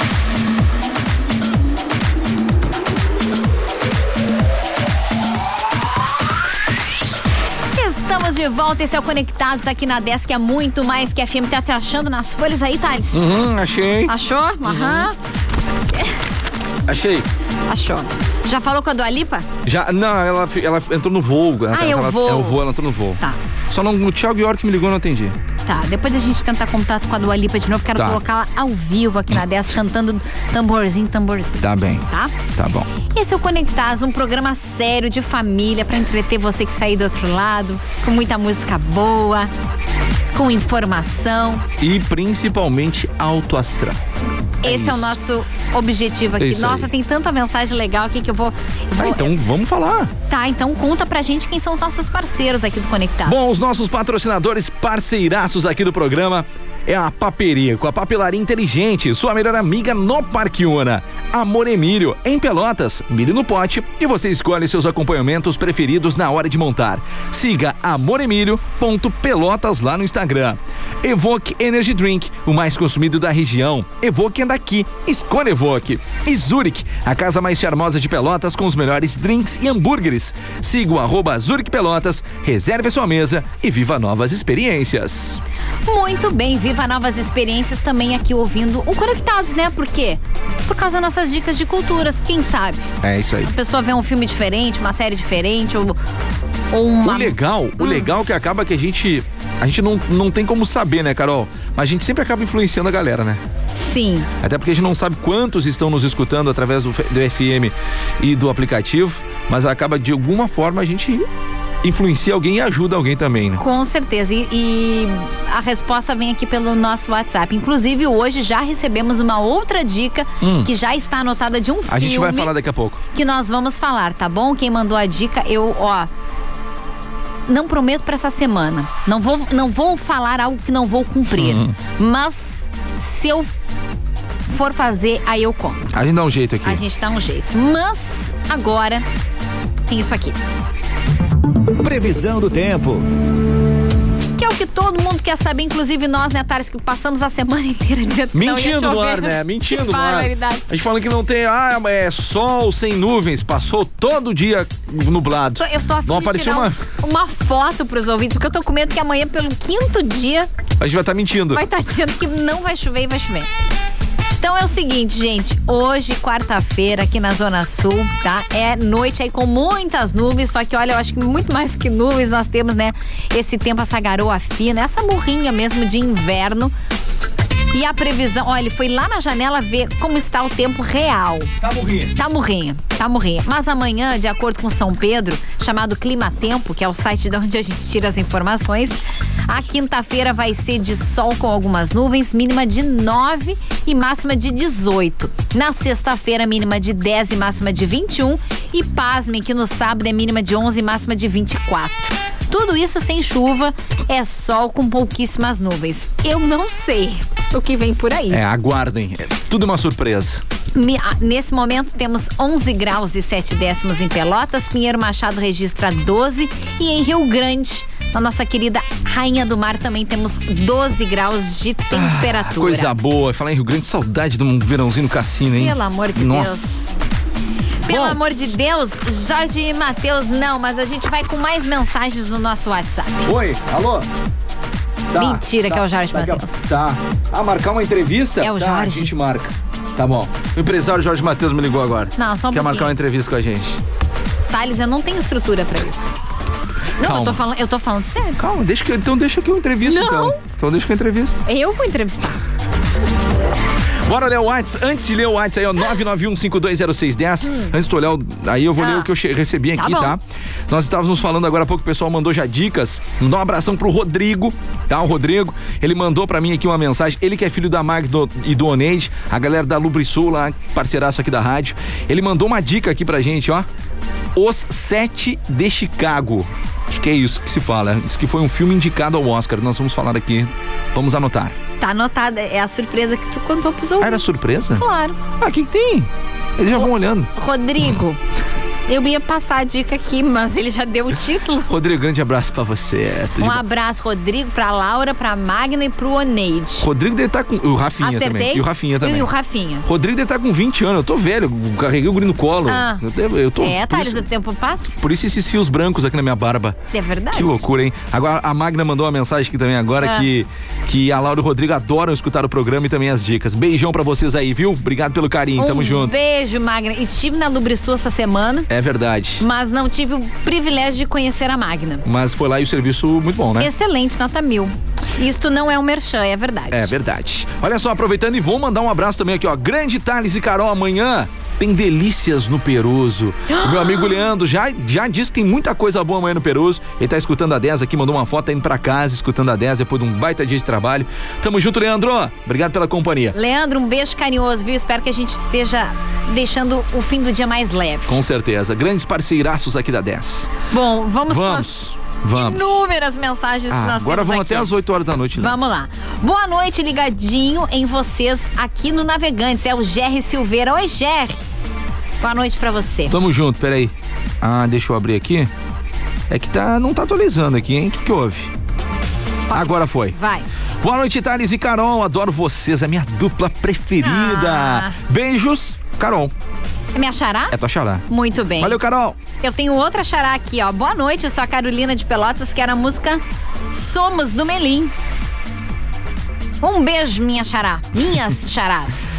Estamos de volta, esse é o Conectados aqui na Desk, que é muito mais que FM. Tá te achando nas folhas aí, Thales? Uhum, achei. Achou? Aham. Achei. Achou. Já falou com a Dua Lipa? Já, não, ela, ela entrou no voo. Ela, Ah, eu ela, vou. É o voo, ela entrou no voo. Tá. Só não, o Thiago York me ligou e não atendi. Tá, depois a gente tenta contato com a Dua Lipa de novo. Quero Tá. colocá-la ao vivo aqui na Desk, cantando tamborzinho, tamborzinho. Tá bem. Tá? Tá bom. Esse é o Conectados, um programa sério de família pra entreter você que sair do outro lado, com muita música boa. Com informação. E principalmente alto astral. Esse é, o isso. nosso objetivo aqui. É Nossa, aí. tem tanta mensagem legal aqui que eu vou. Ah, vou- então vamos falar. Tá, então conta pra gente quem são os nossos parceiros aqui do Conectado. Bom, os nossos patrocinadores parceiraços aqui do programa é a Paperico, a papelaria inteligente, sua melhor amiga no Parque Una. Amor Emílio, em Pelotas, milho no pote e você escolhe seus acompanhamentos preferidos na hora de montar. Siga amoremílio.pelotas lá no Instagram. Evoque Energy Drink, o mais consumido da região. Evoque é daqui, escolha Evoque. E Zurich, a casa mais charmosa de Pelotas com os melhores drinks e hambúrgueres. Siga o arroba Zurich Pelotas, reserve sua mesa e viva novas experiências. Muito bem, viva novas experiências também aqui ouvindo o Conectados, né? Por quê? Por causa das nossas dicas de culturas, quem sabe? É isso aí. A pessoa vê um filme diferente, uma série diferente, ou, ou uma. O legal, o legal que acaba que a gente. A gente não, não tem como saber, né, Carol? Mas a gente sempre acaba influenciando a galera, né? Sim. Até porque a gente não sabe quantos estão nos escutando através do, do FM e do aplicativo, mas acaba de alguma forma a gente influencia alguém e ajuda alguém também, né? Com certeza. E, e a resposta vem aqui pelo nosso WhatsApp. Inclusive, hoje já recebemos uma outra dica Hum. que já está anotada de um A filme gente vai falar daqui a pouco. que nós vamos falar, tá bom? Quem mandou a dica, eu, ó. Não prometo pra essa semana. Não vou, não vou falar algo que não vou cumprir. Uhum. Mas se eu for fazer, aí eu conto. A gente dá um jeito aqui. A gente dá um jeito. Mas agora tem isso aqui. Previsão do tempo. Que é o que todo mundo quer saber, inclusive nós, né, Thales, que passamos a semana inteira dizendo que não ia Mentindo no ar, né? Mentindo no ar. A gente falando que não tem, ah, é sol sem nuvens, passou todo dia nublado. Tô- Eu tô afim Não de apareceu uma. um- uma foto pros ouvintes, porque eu tô com medo que amanhã, pelo quinto dia, A gente vai estar mentindo. vai estar dizendo que não vai chover e vai chover. Então é o seguinte, gente. Hoje, quarta-feira, aqui na Zona Sul, tá? É noite aí com muitas nuvens. Só que, olha, eu acho que muito mais que nuvens, nós temos, né? Esse tempo, essa garoa fina, essa morrinha mesmo de inverno. E a previsão, olha, ele foi lá na janela ver como está o tempo real. Tá morrinha. Tá morrinha, tá morrinha. Mas amanhã, de acordo com São Pedro, chamado Clima Tempo, que é o site de onde a gente tira as informações, a quinta-feira vai ser de sol com algumas nuvens, mínima de 9 e máxima de 18. Na sexta-feira, mínima de 10 e máxima de 21. E pasmem que no sábado é mínima de 11 e máxima de 24. Tudo isso sem chuva, é sol com pouquíssimas nuvens. Eu não sei o que vem por aí. É, aguardem. É tudo uma surpresa. Ah, Nesse momento temos 11 graus e 7 décimos em Pelotas, Pinheiro Machado registra 12 e em Rio Grande, na nossa querida Rainha do Mar, também temos 12 graus de temperatura. Coisa boa. Falar em Rio Grande, saudade de um verãozinho no cassino, hein? Pelo amor de Nossa. Deus. Pelo Bom. amor de Deus, Jorge e Matheus, não, mas a gente vai com mais mensagens no nosso WhatsApp. Oi, alô? Tá, Mentira que é o Jorge a- Mateus. Tá. Ah, marcar uma entrevista? É o Tá, Jorge. A gente marca. Tá bom. O empresário Jorge Matheus me ligou agora. Não, só um Quer marcar pouquinho. uma entrevista com a gente. Thales, eu não tenho estrutura pra isso. Não, eu tô, falando, eu tô falando sério. Calma, deixa que, eu- então deixa que eu entrevisto, Não. então. Então deixa que eu entrevisto. Eu vou entrevistar. Bora ler o WhatsApp. Antes de ler o WhatsApp aí, ó, 991520610. Antes de olhar, o- aí eu vou ler Hum. Ah. o que eu recebi Tá aqui, bom. tá? Nós estávamos falando agora há pouco, o pessoal mandou já dicas. Mandar um abração pro Rodrigo, tá? O Rodrigo, ele mandou pra mim aqui uma mensagem. Ele que é filho da Mag do- e do Oneide, a galera da Lubrisul lá, parceiraço aqui da rádio. Ele mandou uma dica aqui pra gente, ó. Os Sete de Chicago. Acho que é isso que se fala. Diz que foi um filme indicado ao Oscar. Nós vamos falar aqui. Vamos anotar. Tá anotada, é a surpresa que tu contou pros ouvintes. Ah, era surpresa? Claro. Ah, o que, que tem? Eles já vão olhando. Rodrigo, eu ia passar a dica aqui, mas ele já deu o título. Rodrigo, grande abraço pra você. Tudo Um abraço, Rodrigo, pra Laura, pra Magna e pro Oneide. Rodrigo deve estar com. O Rafinha Acertei? também. E o Rafinha também. E o Rafinha. Rodrigo deve estar com 20 anos. Eu tô velho. Carreguei o guri no colo. Ah. Eu, eu tô. é, Thales, o tempo passa. por isso esses fios brancos aqui na minha barba. É verdade. Que loucura, hein? Agora, a Magna mandou uma mensagem aqui também agora Ah. que, que a Laura e o Rodrigo adoram escutar o programa e também as dicas. Beijão pra vocês aí, viu? Obrigado pelo carinho. um Tamo junto. beijo, Magna. Estive na Lubrisul essa semana, É verdade. mas não tive o privilégio de conhecer a Magna. Mas foi lá e o serviço muito bom, né? Excelente, nota mil. Isto não é um merchan, é verdade. É verdade. Olha só, aproveitando e vou mandar um abraço também aqui, ó. Grande Thales e Carol, amanhã tem delícias no Peruso. O meu amigo Leandro já, já disse que tem muita coisa boa amanhã no Peruso. Ele tá escutando a 10 aqui, mandou uma foto tá indo pra casa, escutando a 10 depois de um baita dia de trabalho. Tamo junto, Leandro. Obrigado pela companhia. Leandro, um beijo carinhoso, viu? Espero que a gente esteja deixando o fim do dia mais leve. Com certeza. Grandes parceiraços aqui da 10. Bom, vamos, Vamos. Vamos. as inúmeras mensagens que Ah, nós agora vamos aqui. até as 8 horas da noite, né? Vamos lá. Boa noite, ligadinho em vocês aqui no Navegantes. É o Gerry Silveira. Oi, Gerry. Boa noite pra você. Tamo junto, peraí. Ah, deixa eu abrir aqui. É que tá, não tá atualizando aqui, hein? O que, que houve? Agora foi. Vai. Boa noite, Thales e Carol. Adoro vocês, a minha dupla preferida. Ah. Beijos, Carol. É minha xará? É tua xará. Muito bem. Valeu, Carol. Eu tenho outra xará aqui, ó. Boa noite, eu sou a Carolina de Pelotas, que era a música Somos do Melim. Um beijo, minha xará. Minhas xarás.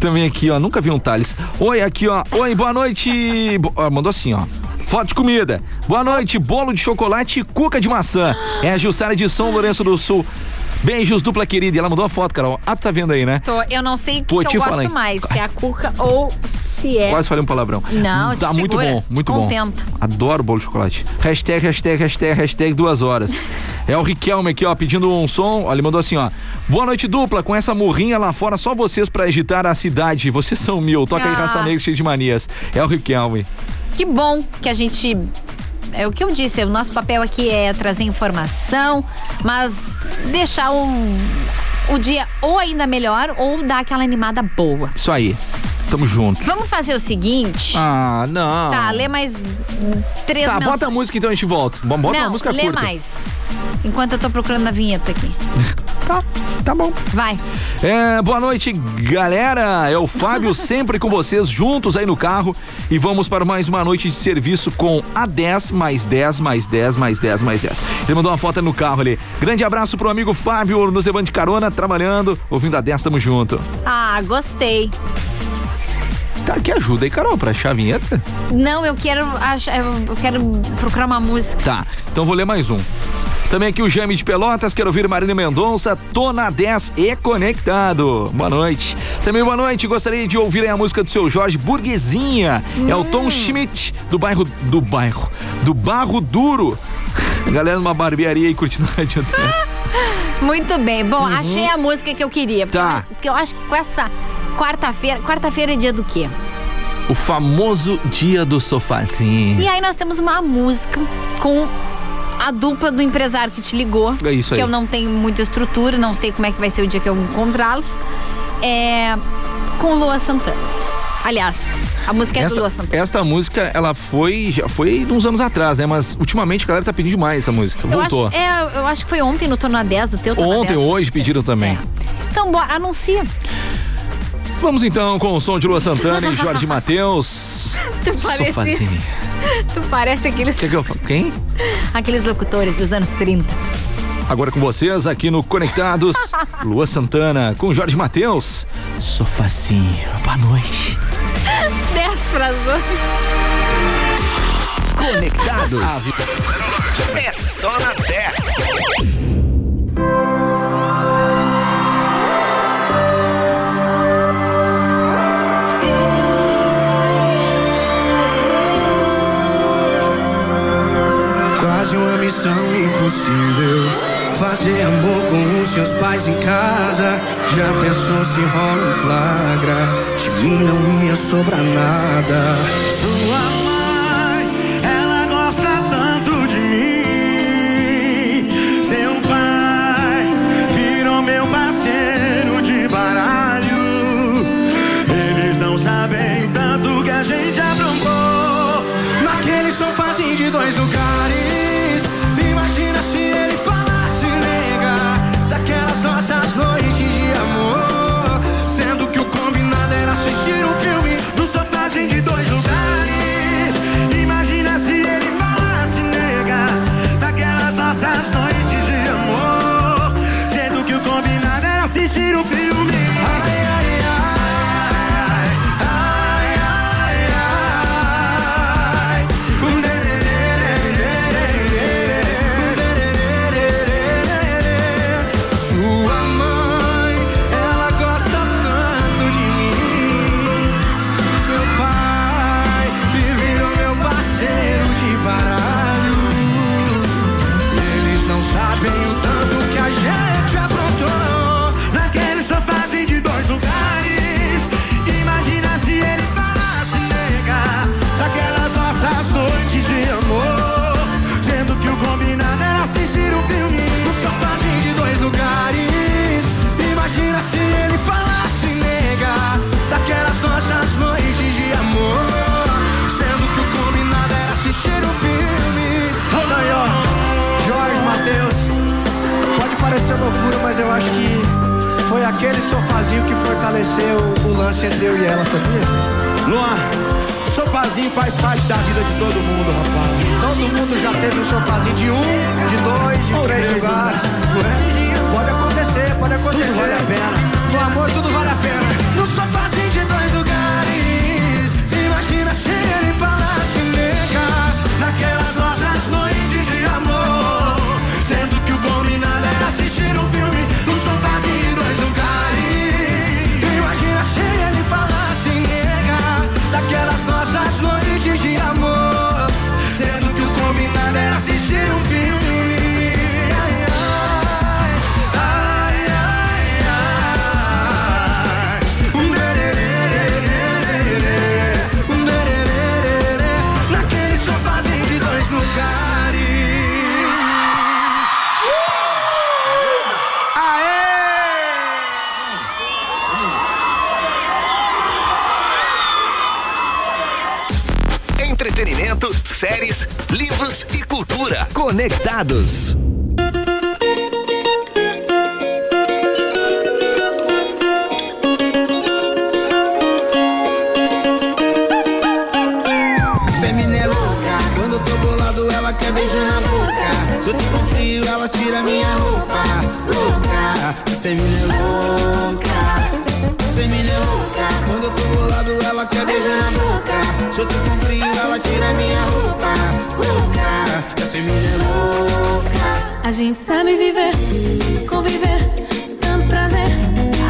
Também aqui, ó. Nunca vi um Thales. Oi, aqui, ó. Oi, boa noite. Bo- mandou assim, ó. Foto de comida. Boa noite, bolo de chocolate e cuca de maçã. É a Jussara de São Lourenço do Sul. Beijos, dupla querida. E ela mandou a foto, Carol. Ah, tá vendo aí, né? Tô, eu não sei o que, Pô, que eu gosto mais, se é a cuca ou se é. Quase falei um palavrão. Não, Tá muito segura. bom, muito bom. Contenta. Adoro bolo de chocolate. Hashtag, hashtag, hashtag, hashtag duas horas. É o Riquelme aqui, ó, pedindo um som. Ó, ele mandou assim, ó. Boa noite, dupla. Com essa morrinha lá fora, só vocês pra agitar a cidade. Vocês são mil. Toca aí, Ah. raça negra cheio de manias. É o Riquelme. Que bom que a gente. É o que eu disse, o nosso papel aqui é trazer informação, mas deixar o, o dia ou ainda melhor ou dar aquela animada boa. Isso aí. Tamo junto. Vamos fazer o seguinte. Ah, não. Tá, lê mais três Tá, bota a música então a gente volta. Bota Não, uma música lê curta. mais. Enquanto eu tô procurando a vinheta aqui. Tá, tá bom. Vai. É, boa noite, galera. É o Fábio sempre com vocês, juntos aí no carro. E vamos para mais uma noite de serviço com a 10 mais 10 mais 10 mais 10 mais 10. Ele mandou uma foto no carro ali. Grande abraço pro amigo Fábio, nos levando de carona, trabalhando, ouvindo a 10, tamo junto. Ah, gostei. Tá, que ajuda aí, Carol, pra achar a vinheta? Não, eu quero achar, eu quero procurar uma música. Tá, então vou ler mais um. Também aqui o Jaime de Pelotas, quero ouvir Marília Mendonça, tô na 10 e conectado. Boa noite. Também boa noite, gostaria de ouvir a música do seu Jorge Burguesinha. É o Tom Schmidt, do bairro, do bairro, do Barro Duro. Galera numa barbearia aí curtindo a Rádio 10. Muito bem. Bom, achei a música que eu queria. Uhum. Tá. Porque eu acho que com essa quarta-feira. Quarta-feira é dia do quê? O famoso dia do sofazinho. E aí nós temos uma música com a dupla do empresário que te ligou. É isso aí. Que eu não tenho muita estrutura, não sei como é que vai ser o dia que eu encontrá-los. É. Com Lua Santana. Aliás, a música é do Lua Esta, Santana. esta música, ela foi, já foi uns anos atrás, né? Mas ultimamente a galera tá pedindo demais essa música. Eu Voltou. acho, é, eu acho que foi ontem no Torno a 10 do teu Torno Ontem, 10. hoje pediram também. Então, bora, anuncia. Vamos então com o som de Lua Santana e Jorge Matheus. Tu parece- Sofazinho. Tu parece aqueles, Quer que eu? Quem? Aqueles locutores dos anos 30. Agora com vocês aqui no Conectados, Lua Santana com Jorge Matheus. Sofazinho. Boa noite. 10 para as 8. Conectados. É só na 10. Missão impossível. Fazer amor com os seus pais em casa. Já pensou se rola um flagra? De mim não ia sobrar nada. Foi aquele sofazinho que fortaleceu o lance entre eu e ela, sabia? Luan, sofazinho faz parte da vida de todo mundo, rapaz. Todo mundo já teve um sofazinho de um, de dois, de Ou três lugares. lugares. Não é? Pode acontecer, pode acontecer. Tudo vale a pena. No amor tudo vale a pena. No sofazinho de dois lugares. Imagina se ele falasse nega. Naquelas boca. Se eu tô com frio ela tira minha roupa. Louca, essa mina é louca. Mina é louca, quando eu tô bolado ela quer beijo na boca. Se eu tô com frio ela tira minha roupa. Louca, essa mina é louca. A gente sabe viver, conviver, tanto prazer,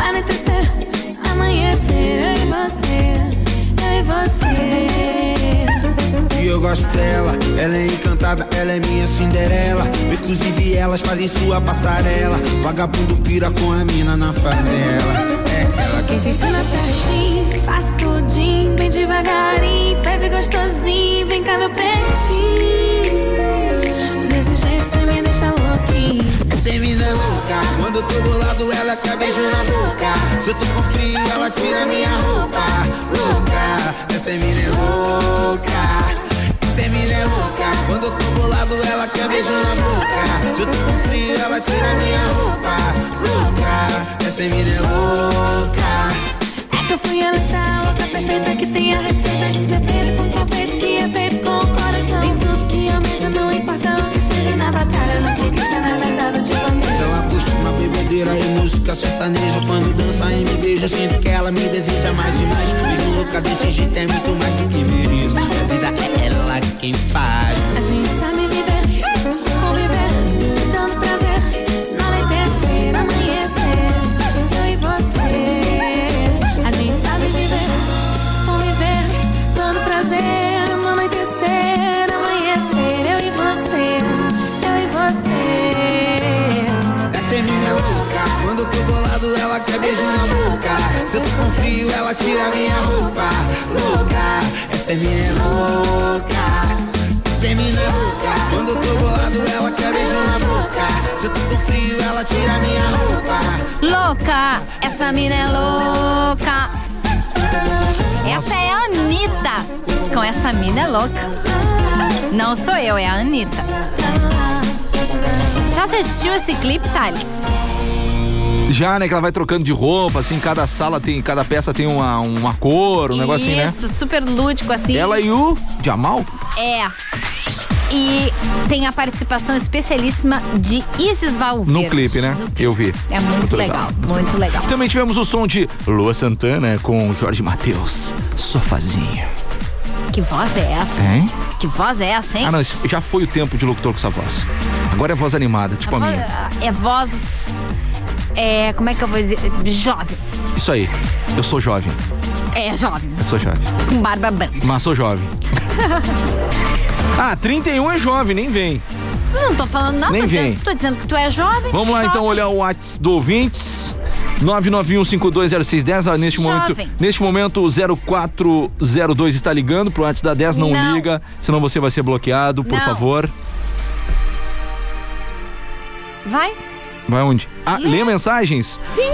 anoitecer, amanhecer, eu e você, eu e você. E eu gosto dela, ela é encantada, ela é minha Cinderela. Inclusive elas fazem sua passarela. Vagabundo pira com a mina na favela. Quem te ensina certinho, faz tudinho, bem devagarinho, pede gostosinho, vem cá meu pretinho. Desse jeito cê me deixa louquinho. Essa mina é louca, quando eu tô bolado ela quer beijo na boca. Se eu tô com frio ela tira minha roupa. Louca, essa mina é louca. Essa mina é louca, quando eu tô bolado ela quer beijo na boca. Se eu tô com frio ela tira minha roupa. Louca, essa mina é louca. É que eu fui ela outra perfeita que tem a receita de ser feito com confeito que é feito com na batalha, não na verdade de Mas bandeira. ela curte uma bebedeira e música sertaneja. Quando dança e me beija, sinto que ela me deseja mais e mais. Mesmo louca desse jeito é muito mais do que mereço A vida é ela quem faz. A gente sabe com frio ela tira minha roupa Louca, essa é minha louca Essa é mina louca, quando eu tô bolado ela quer beijo na boca Se eu tô com frio ela tira minha roupa Louca, essa mina é louca. Essa é a Anitta. Com essa mina é louca. Não sou eu, é a Anitta. Já assistiu esse clipe, Thales? Já, né? Que ela vai trocando de roupa, assim, cada sala tem, cada peça tem uma, uma cor, um negócio assim, né? Isso, super lúdico assim. Ela e o Jamal? É. E tem a participação especialíssima de Isis Valverde. No clipe, né? Eu vi. É muito, legal, muito legal. Também tivemos o som de Lua Santana com Jorge Matheus. Sofazinho. Que voz é essa? Hein? Que voz é essa, hein? Ah, não, isso já foi o tempo de locutor com essa voz. Agora é voz animada, tipo a, minha. É voz. É. Como é que eu vou dizer? Jovem. Isso aí. Eu sou jovem. É, jovem. Eu sou jovem. Com barba branca. Mas sou jovem. ah, 31 é jovem, nem vem. Não tô falando nada. Nem tô vem. Dizendo, tô dizendo que tu é jovem. Vamos lá jovem. então olhar o WhatsApp do ouvintes. 991520610, ah, neste momento, neste momento o 0402 está ligando pro WhatsApp da 10, não, Não. liga, senão você vai ser bloqueado, por Não. favor. Vai? Vai onde? Ah, lê mensagens? Sim.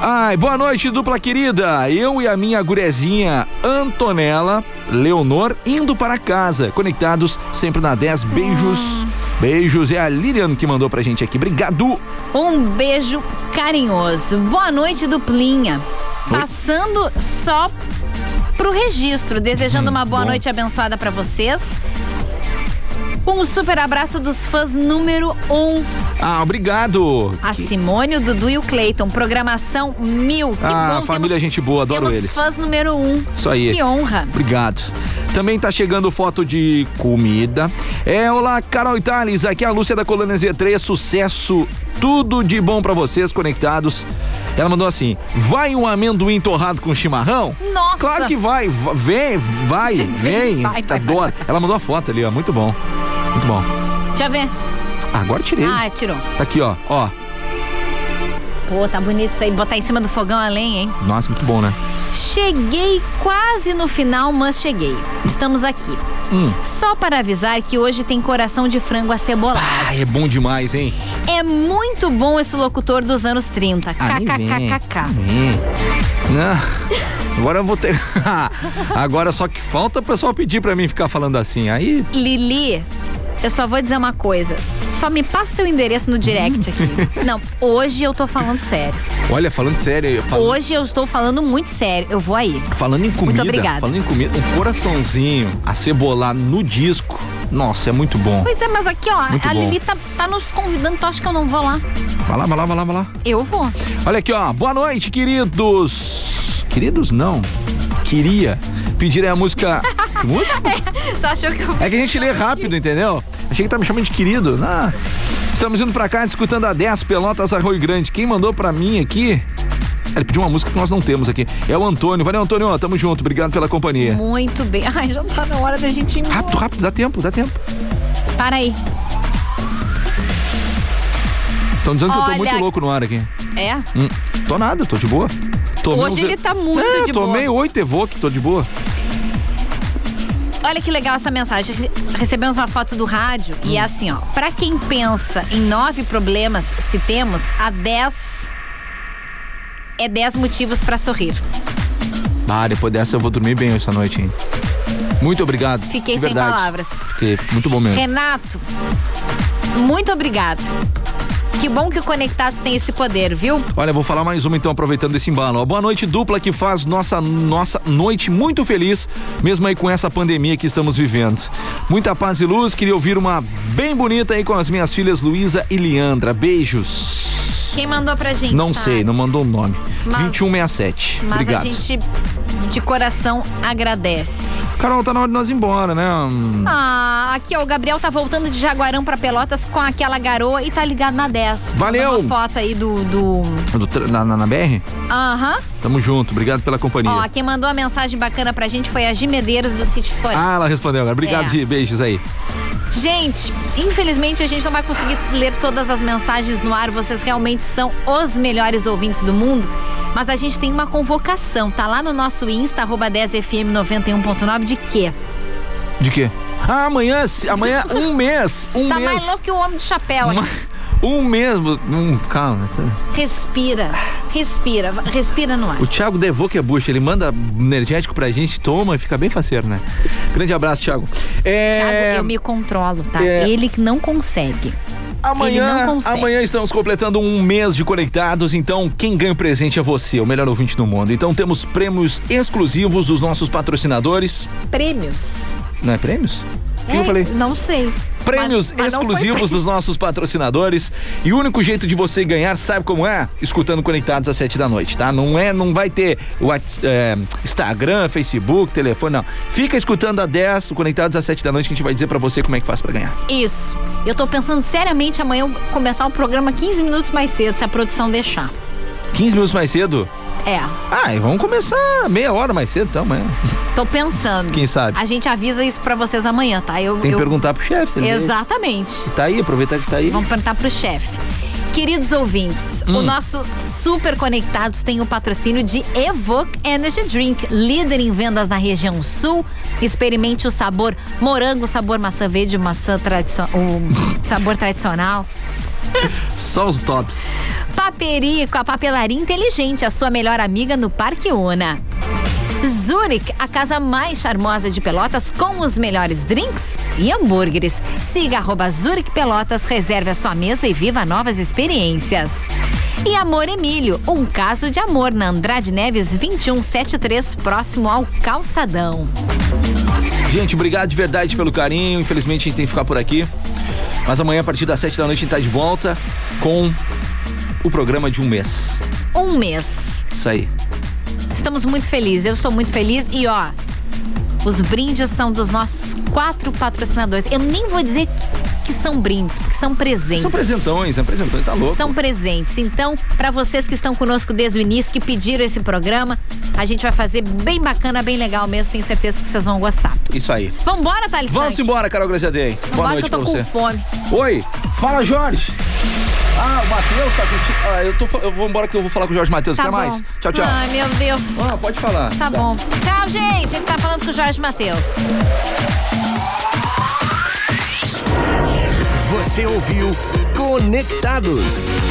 Ai, boa noite, dupla querida. Eu e a minha gurezinha Antonella Leonor indo para casa, conectados sempre na 10. Beijos. Beijos, é a Lilian que mandou pra gente aqui. Obrigado. Um beijo carinhoso. Boa noite, duplinha. Passando só pro registro, desejando uma boa noite abençoada pra vocês. Um super abraço dos fãs número um. Ah, obrigado. A Simone, o Dudu e o Cleiton. Programação mil. Que ah, bom, família temos, gente boa, adoro eles. fãs número um. Isso aí. Que honra. Obrigado. Também tá chegando foto de comida. É, olá, Carol Itales, aqui é a Lúcia da Colônia Z3, sucesso, tudo de bom pra vocês conectados. Ela mandou assim: vai um amendoim torrado com chimarrão? Nossa! Claro que vai, va- vem, vai, Vem, vem. vai, vai, Adoro. Ela mandou a foto ali, ó, muito bom. Bom. Deixa eu ver. Ah, agora tirei. Ah, tirou. Tá aqui, ó, ó. Pô, tá bonito isso aí. Botar em cima do fogão a lenha, hein? Nossa, muito bom, né? Cheguei quase no final, mas cheguei. Estamos aqui. Hum. Só para avisar que hoje tem coração de frango acebolado. Ah, é bom demais, hein? É muito bom esse locutor dos anos 30. Ah. KKKKK. Não. Agora eu vou ter. Agora só que falta o pessoal pedir pra mim ficar falando assim. Aí. Lili, eu só vou dizer uma coisa. Só me passa teu endereço no direct aqui. Não, hoje eu tô falando sério. Olha, falando sério, eu falo- Hoje eu estou falando muito sério. Eu vou aí. falando em comida. Muito obrigada. Falando em comida, um coraçãozinho acebolado no disco. Nossa, é muito bom. Pois é, mas aqui, ó, Muito a bom. Lili tá, tá nos convidando. Tu acha que eu não vou lá? Vai lá, vai lá, vai lá, vai lá. Eu vou. Olha aqui, ó. Boa noite, queridos. Queridos, não. Queria pedir aí a música. Que música? tu achou que eu. É que a gente lê rápido, entendeu? Achei que tá me chamando de querido. Ah, estamos indo pra cá escutando a 10 Pelotas Arroio Grande. Quem mandou pra mim aqui? Ele pediu uma música que nós não temos aqui. É o Antônio. Valeu, Antônio. Tamo junto. Obrigado pela companhia. Muito bem. Ai, já tá na hora da gente ir embora. Rápido, rápido. Dá tempo, dá tempo. Para aí. Estão dizendo que eu tô Olha- muito louco no ar aqui. É? Hum, tô nada, tô de boa. Tomei Hoje uns- ele tá muito é, de boa. tomei oito Evoque, tô de boa. Olha que legal essa mensagem. Re- Recebemos uma foto do rádio e é assim, ó. Pra quem pensa em nove problemas, se temos, há dez. É dez motivos pra sorrir. Ah, depois dessa eu vou dormir bem essa noite, hein? Muito obrigado. Fiquei sem palavras. Porque muito bom mesmo. Renato, muito obrigada. Que bom que o Conectados tem esse poder, viu? Olha, vou falar mais uma então, aproveitando esse embalo. ó. Boa noite, dupla, que faz nossa, nossa noite muito feliz, mesmo aí com essa pandemia que estamos vivendo. Muita paz e luz, queria ouvir uma bem bonita aí com as minhas filhas Luísa e Leandra. Beijos. Quem mandou pra gente? não tá? sei, não mandou o nome. Mas- 2167. Mas Obrigado. a gente de coração agradece. Carol, tá na hora de nós ir embora, né? Ah, aqui ó, o Gabriel tá voltando de Jaguarão pra Pelotas com aquela garoa e tá ligado na 10. Valeu! Uma foto aí do. do- do na, na, na BR? Aham. Tamo junto, obrigado pela companhia. Ó, quem mandou a mensagem bacana pra gente foi a Gi Medeiros do Sítio Floresta. Ah, ela respondeu agora. Obrigado, É. Gi. Beijos aí. Gente, infelizmente a gente não vai conseguir ler todas as mensagens no ar. Vocês realmente são os melhores ouvintes do mundo. Mas a gente tem uma convocação, tá lá no nosso Insta, arroba 10fm91.9, de quê? De quê? Ah, amanhã, amanhã um mês. Um tá mês. mais louco que o homem do chapéu aqui. Um mês. Um, calma. tá. Respira, respira, respira no ar. O Thiago Devô que é bucha, ele manda energético pra gente, toma e fica bem faceiro, né? Grande abraço, Thiago. É... Thiago, eu me controlo, tá? é. Ele que não consegue. Amanhã, não consegue. amanhã estamos completando um mês de conectados, então quem ganha o presente é você, o melhor ouvinte do mundo. Então temos prêmios exclusivos dos nossos patrocinadores. Prêmios. Não é prêmios? Que É, eu falei? Não sei. Prêmios Mas- mas exclusivos dos nossos patrocinadores. E o único jeito de você ganhar, sabe como é? Escutando Conectados às 7 da noite, tá? Não é, não vai ter Whats- é, Instagram, Facebook, telefone, não. Fica escutando a 10, o Conectados às 7 da noite, que a gente vai dizer pra você como é que faz pra ganhar. Isso. Eu tô pensando seriamente amanhã eu começar o programa 15 minutos mais cedo, se a produção deixar. 15 minutos mais cedo? É, Ah, e vamos começar meia hora mais cedo, então, amanhã. tô pensando. Quem sabe? A gente avisa isso pra vocês amanhã, tá? Eu, Tem que eu... perguntar pro chefe. Exatamente. Tá aí, aproveitar que tá aí. Vamos perguntar pro chefe. Queridos ouvintes, Hum. o nosso Super Conectados tem o patrocínio de Evoque Energy Drink, líder em vendas na região sul. Experimente o sabor morango, sabor maçã verde, maçã tradicional, o sabor tradicional. Só os tops. Paperico, a papelaria inteligente, a sua melhor amiga no Parque Una. Zurich, a casa mais charmosa de Pelotas com os melhores drinks e hambúrgueres. Siga arroba Zurich Pelotas, reserve a sua mesa e viva novas experiências. E Amor Emílio, um caso de amor na Andrade Neves 2173, próximo ao Calçadão. Gente, obrigado de verdade pelo carinho. Infelizmente a gente tem que ficar por aqui. Mas amanhã, a partir das 7 da noite, a gente tá de volta com o programa de um mês. Um mês. Isso aí. Estamos muito felizes, eu estou muito feliz e ó, os brindes são dos nossos quatro patrocinadores. Eu nem vou dizer que são brindes, porque são presentes. São presentões, né? Presentões, tá louco. São presentes. Então, para vocês que estão conosco desde o início, que pediram esse programa, a gente vai fazer bem bacana, bem legal mesmo. Tenho certeza que vocês vão gostar. Isso aí. Vambora, Thales Vamos embora, Carol Graziadei. Boa noite que eu tô você. com fome. Oi, fala Jorge. Ah, o Matheus tá contigo. Ah, eu, tô, eu vou embora que eu vou falar com o Jorge Matheus. Tá Quer bom. mais? Tchau, tchau. Ai, meu Deus. Ah, pode falar. Tá bom. Tchau, gente. Gente tá falando com o Jorge Matheus. Você ouviu Conectados.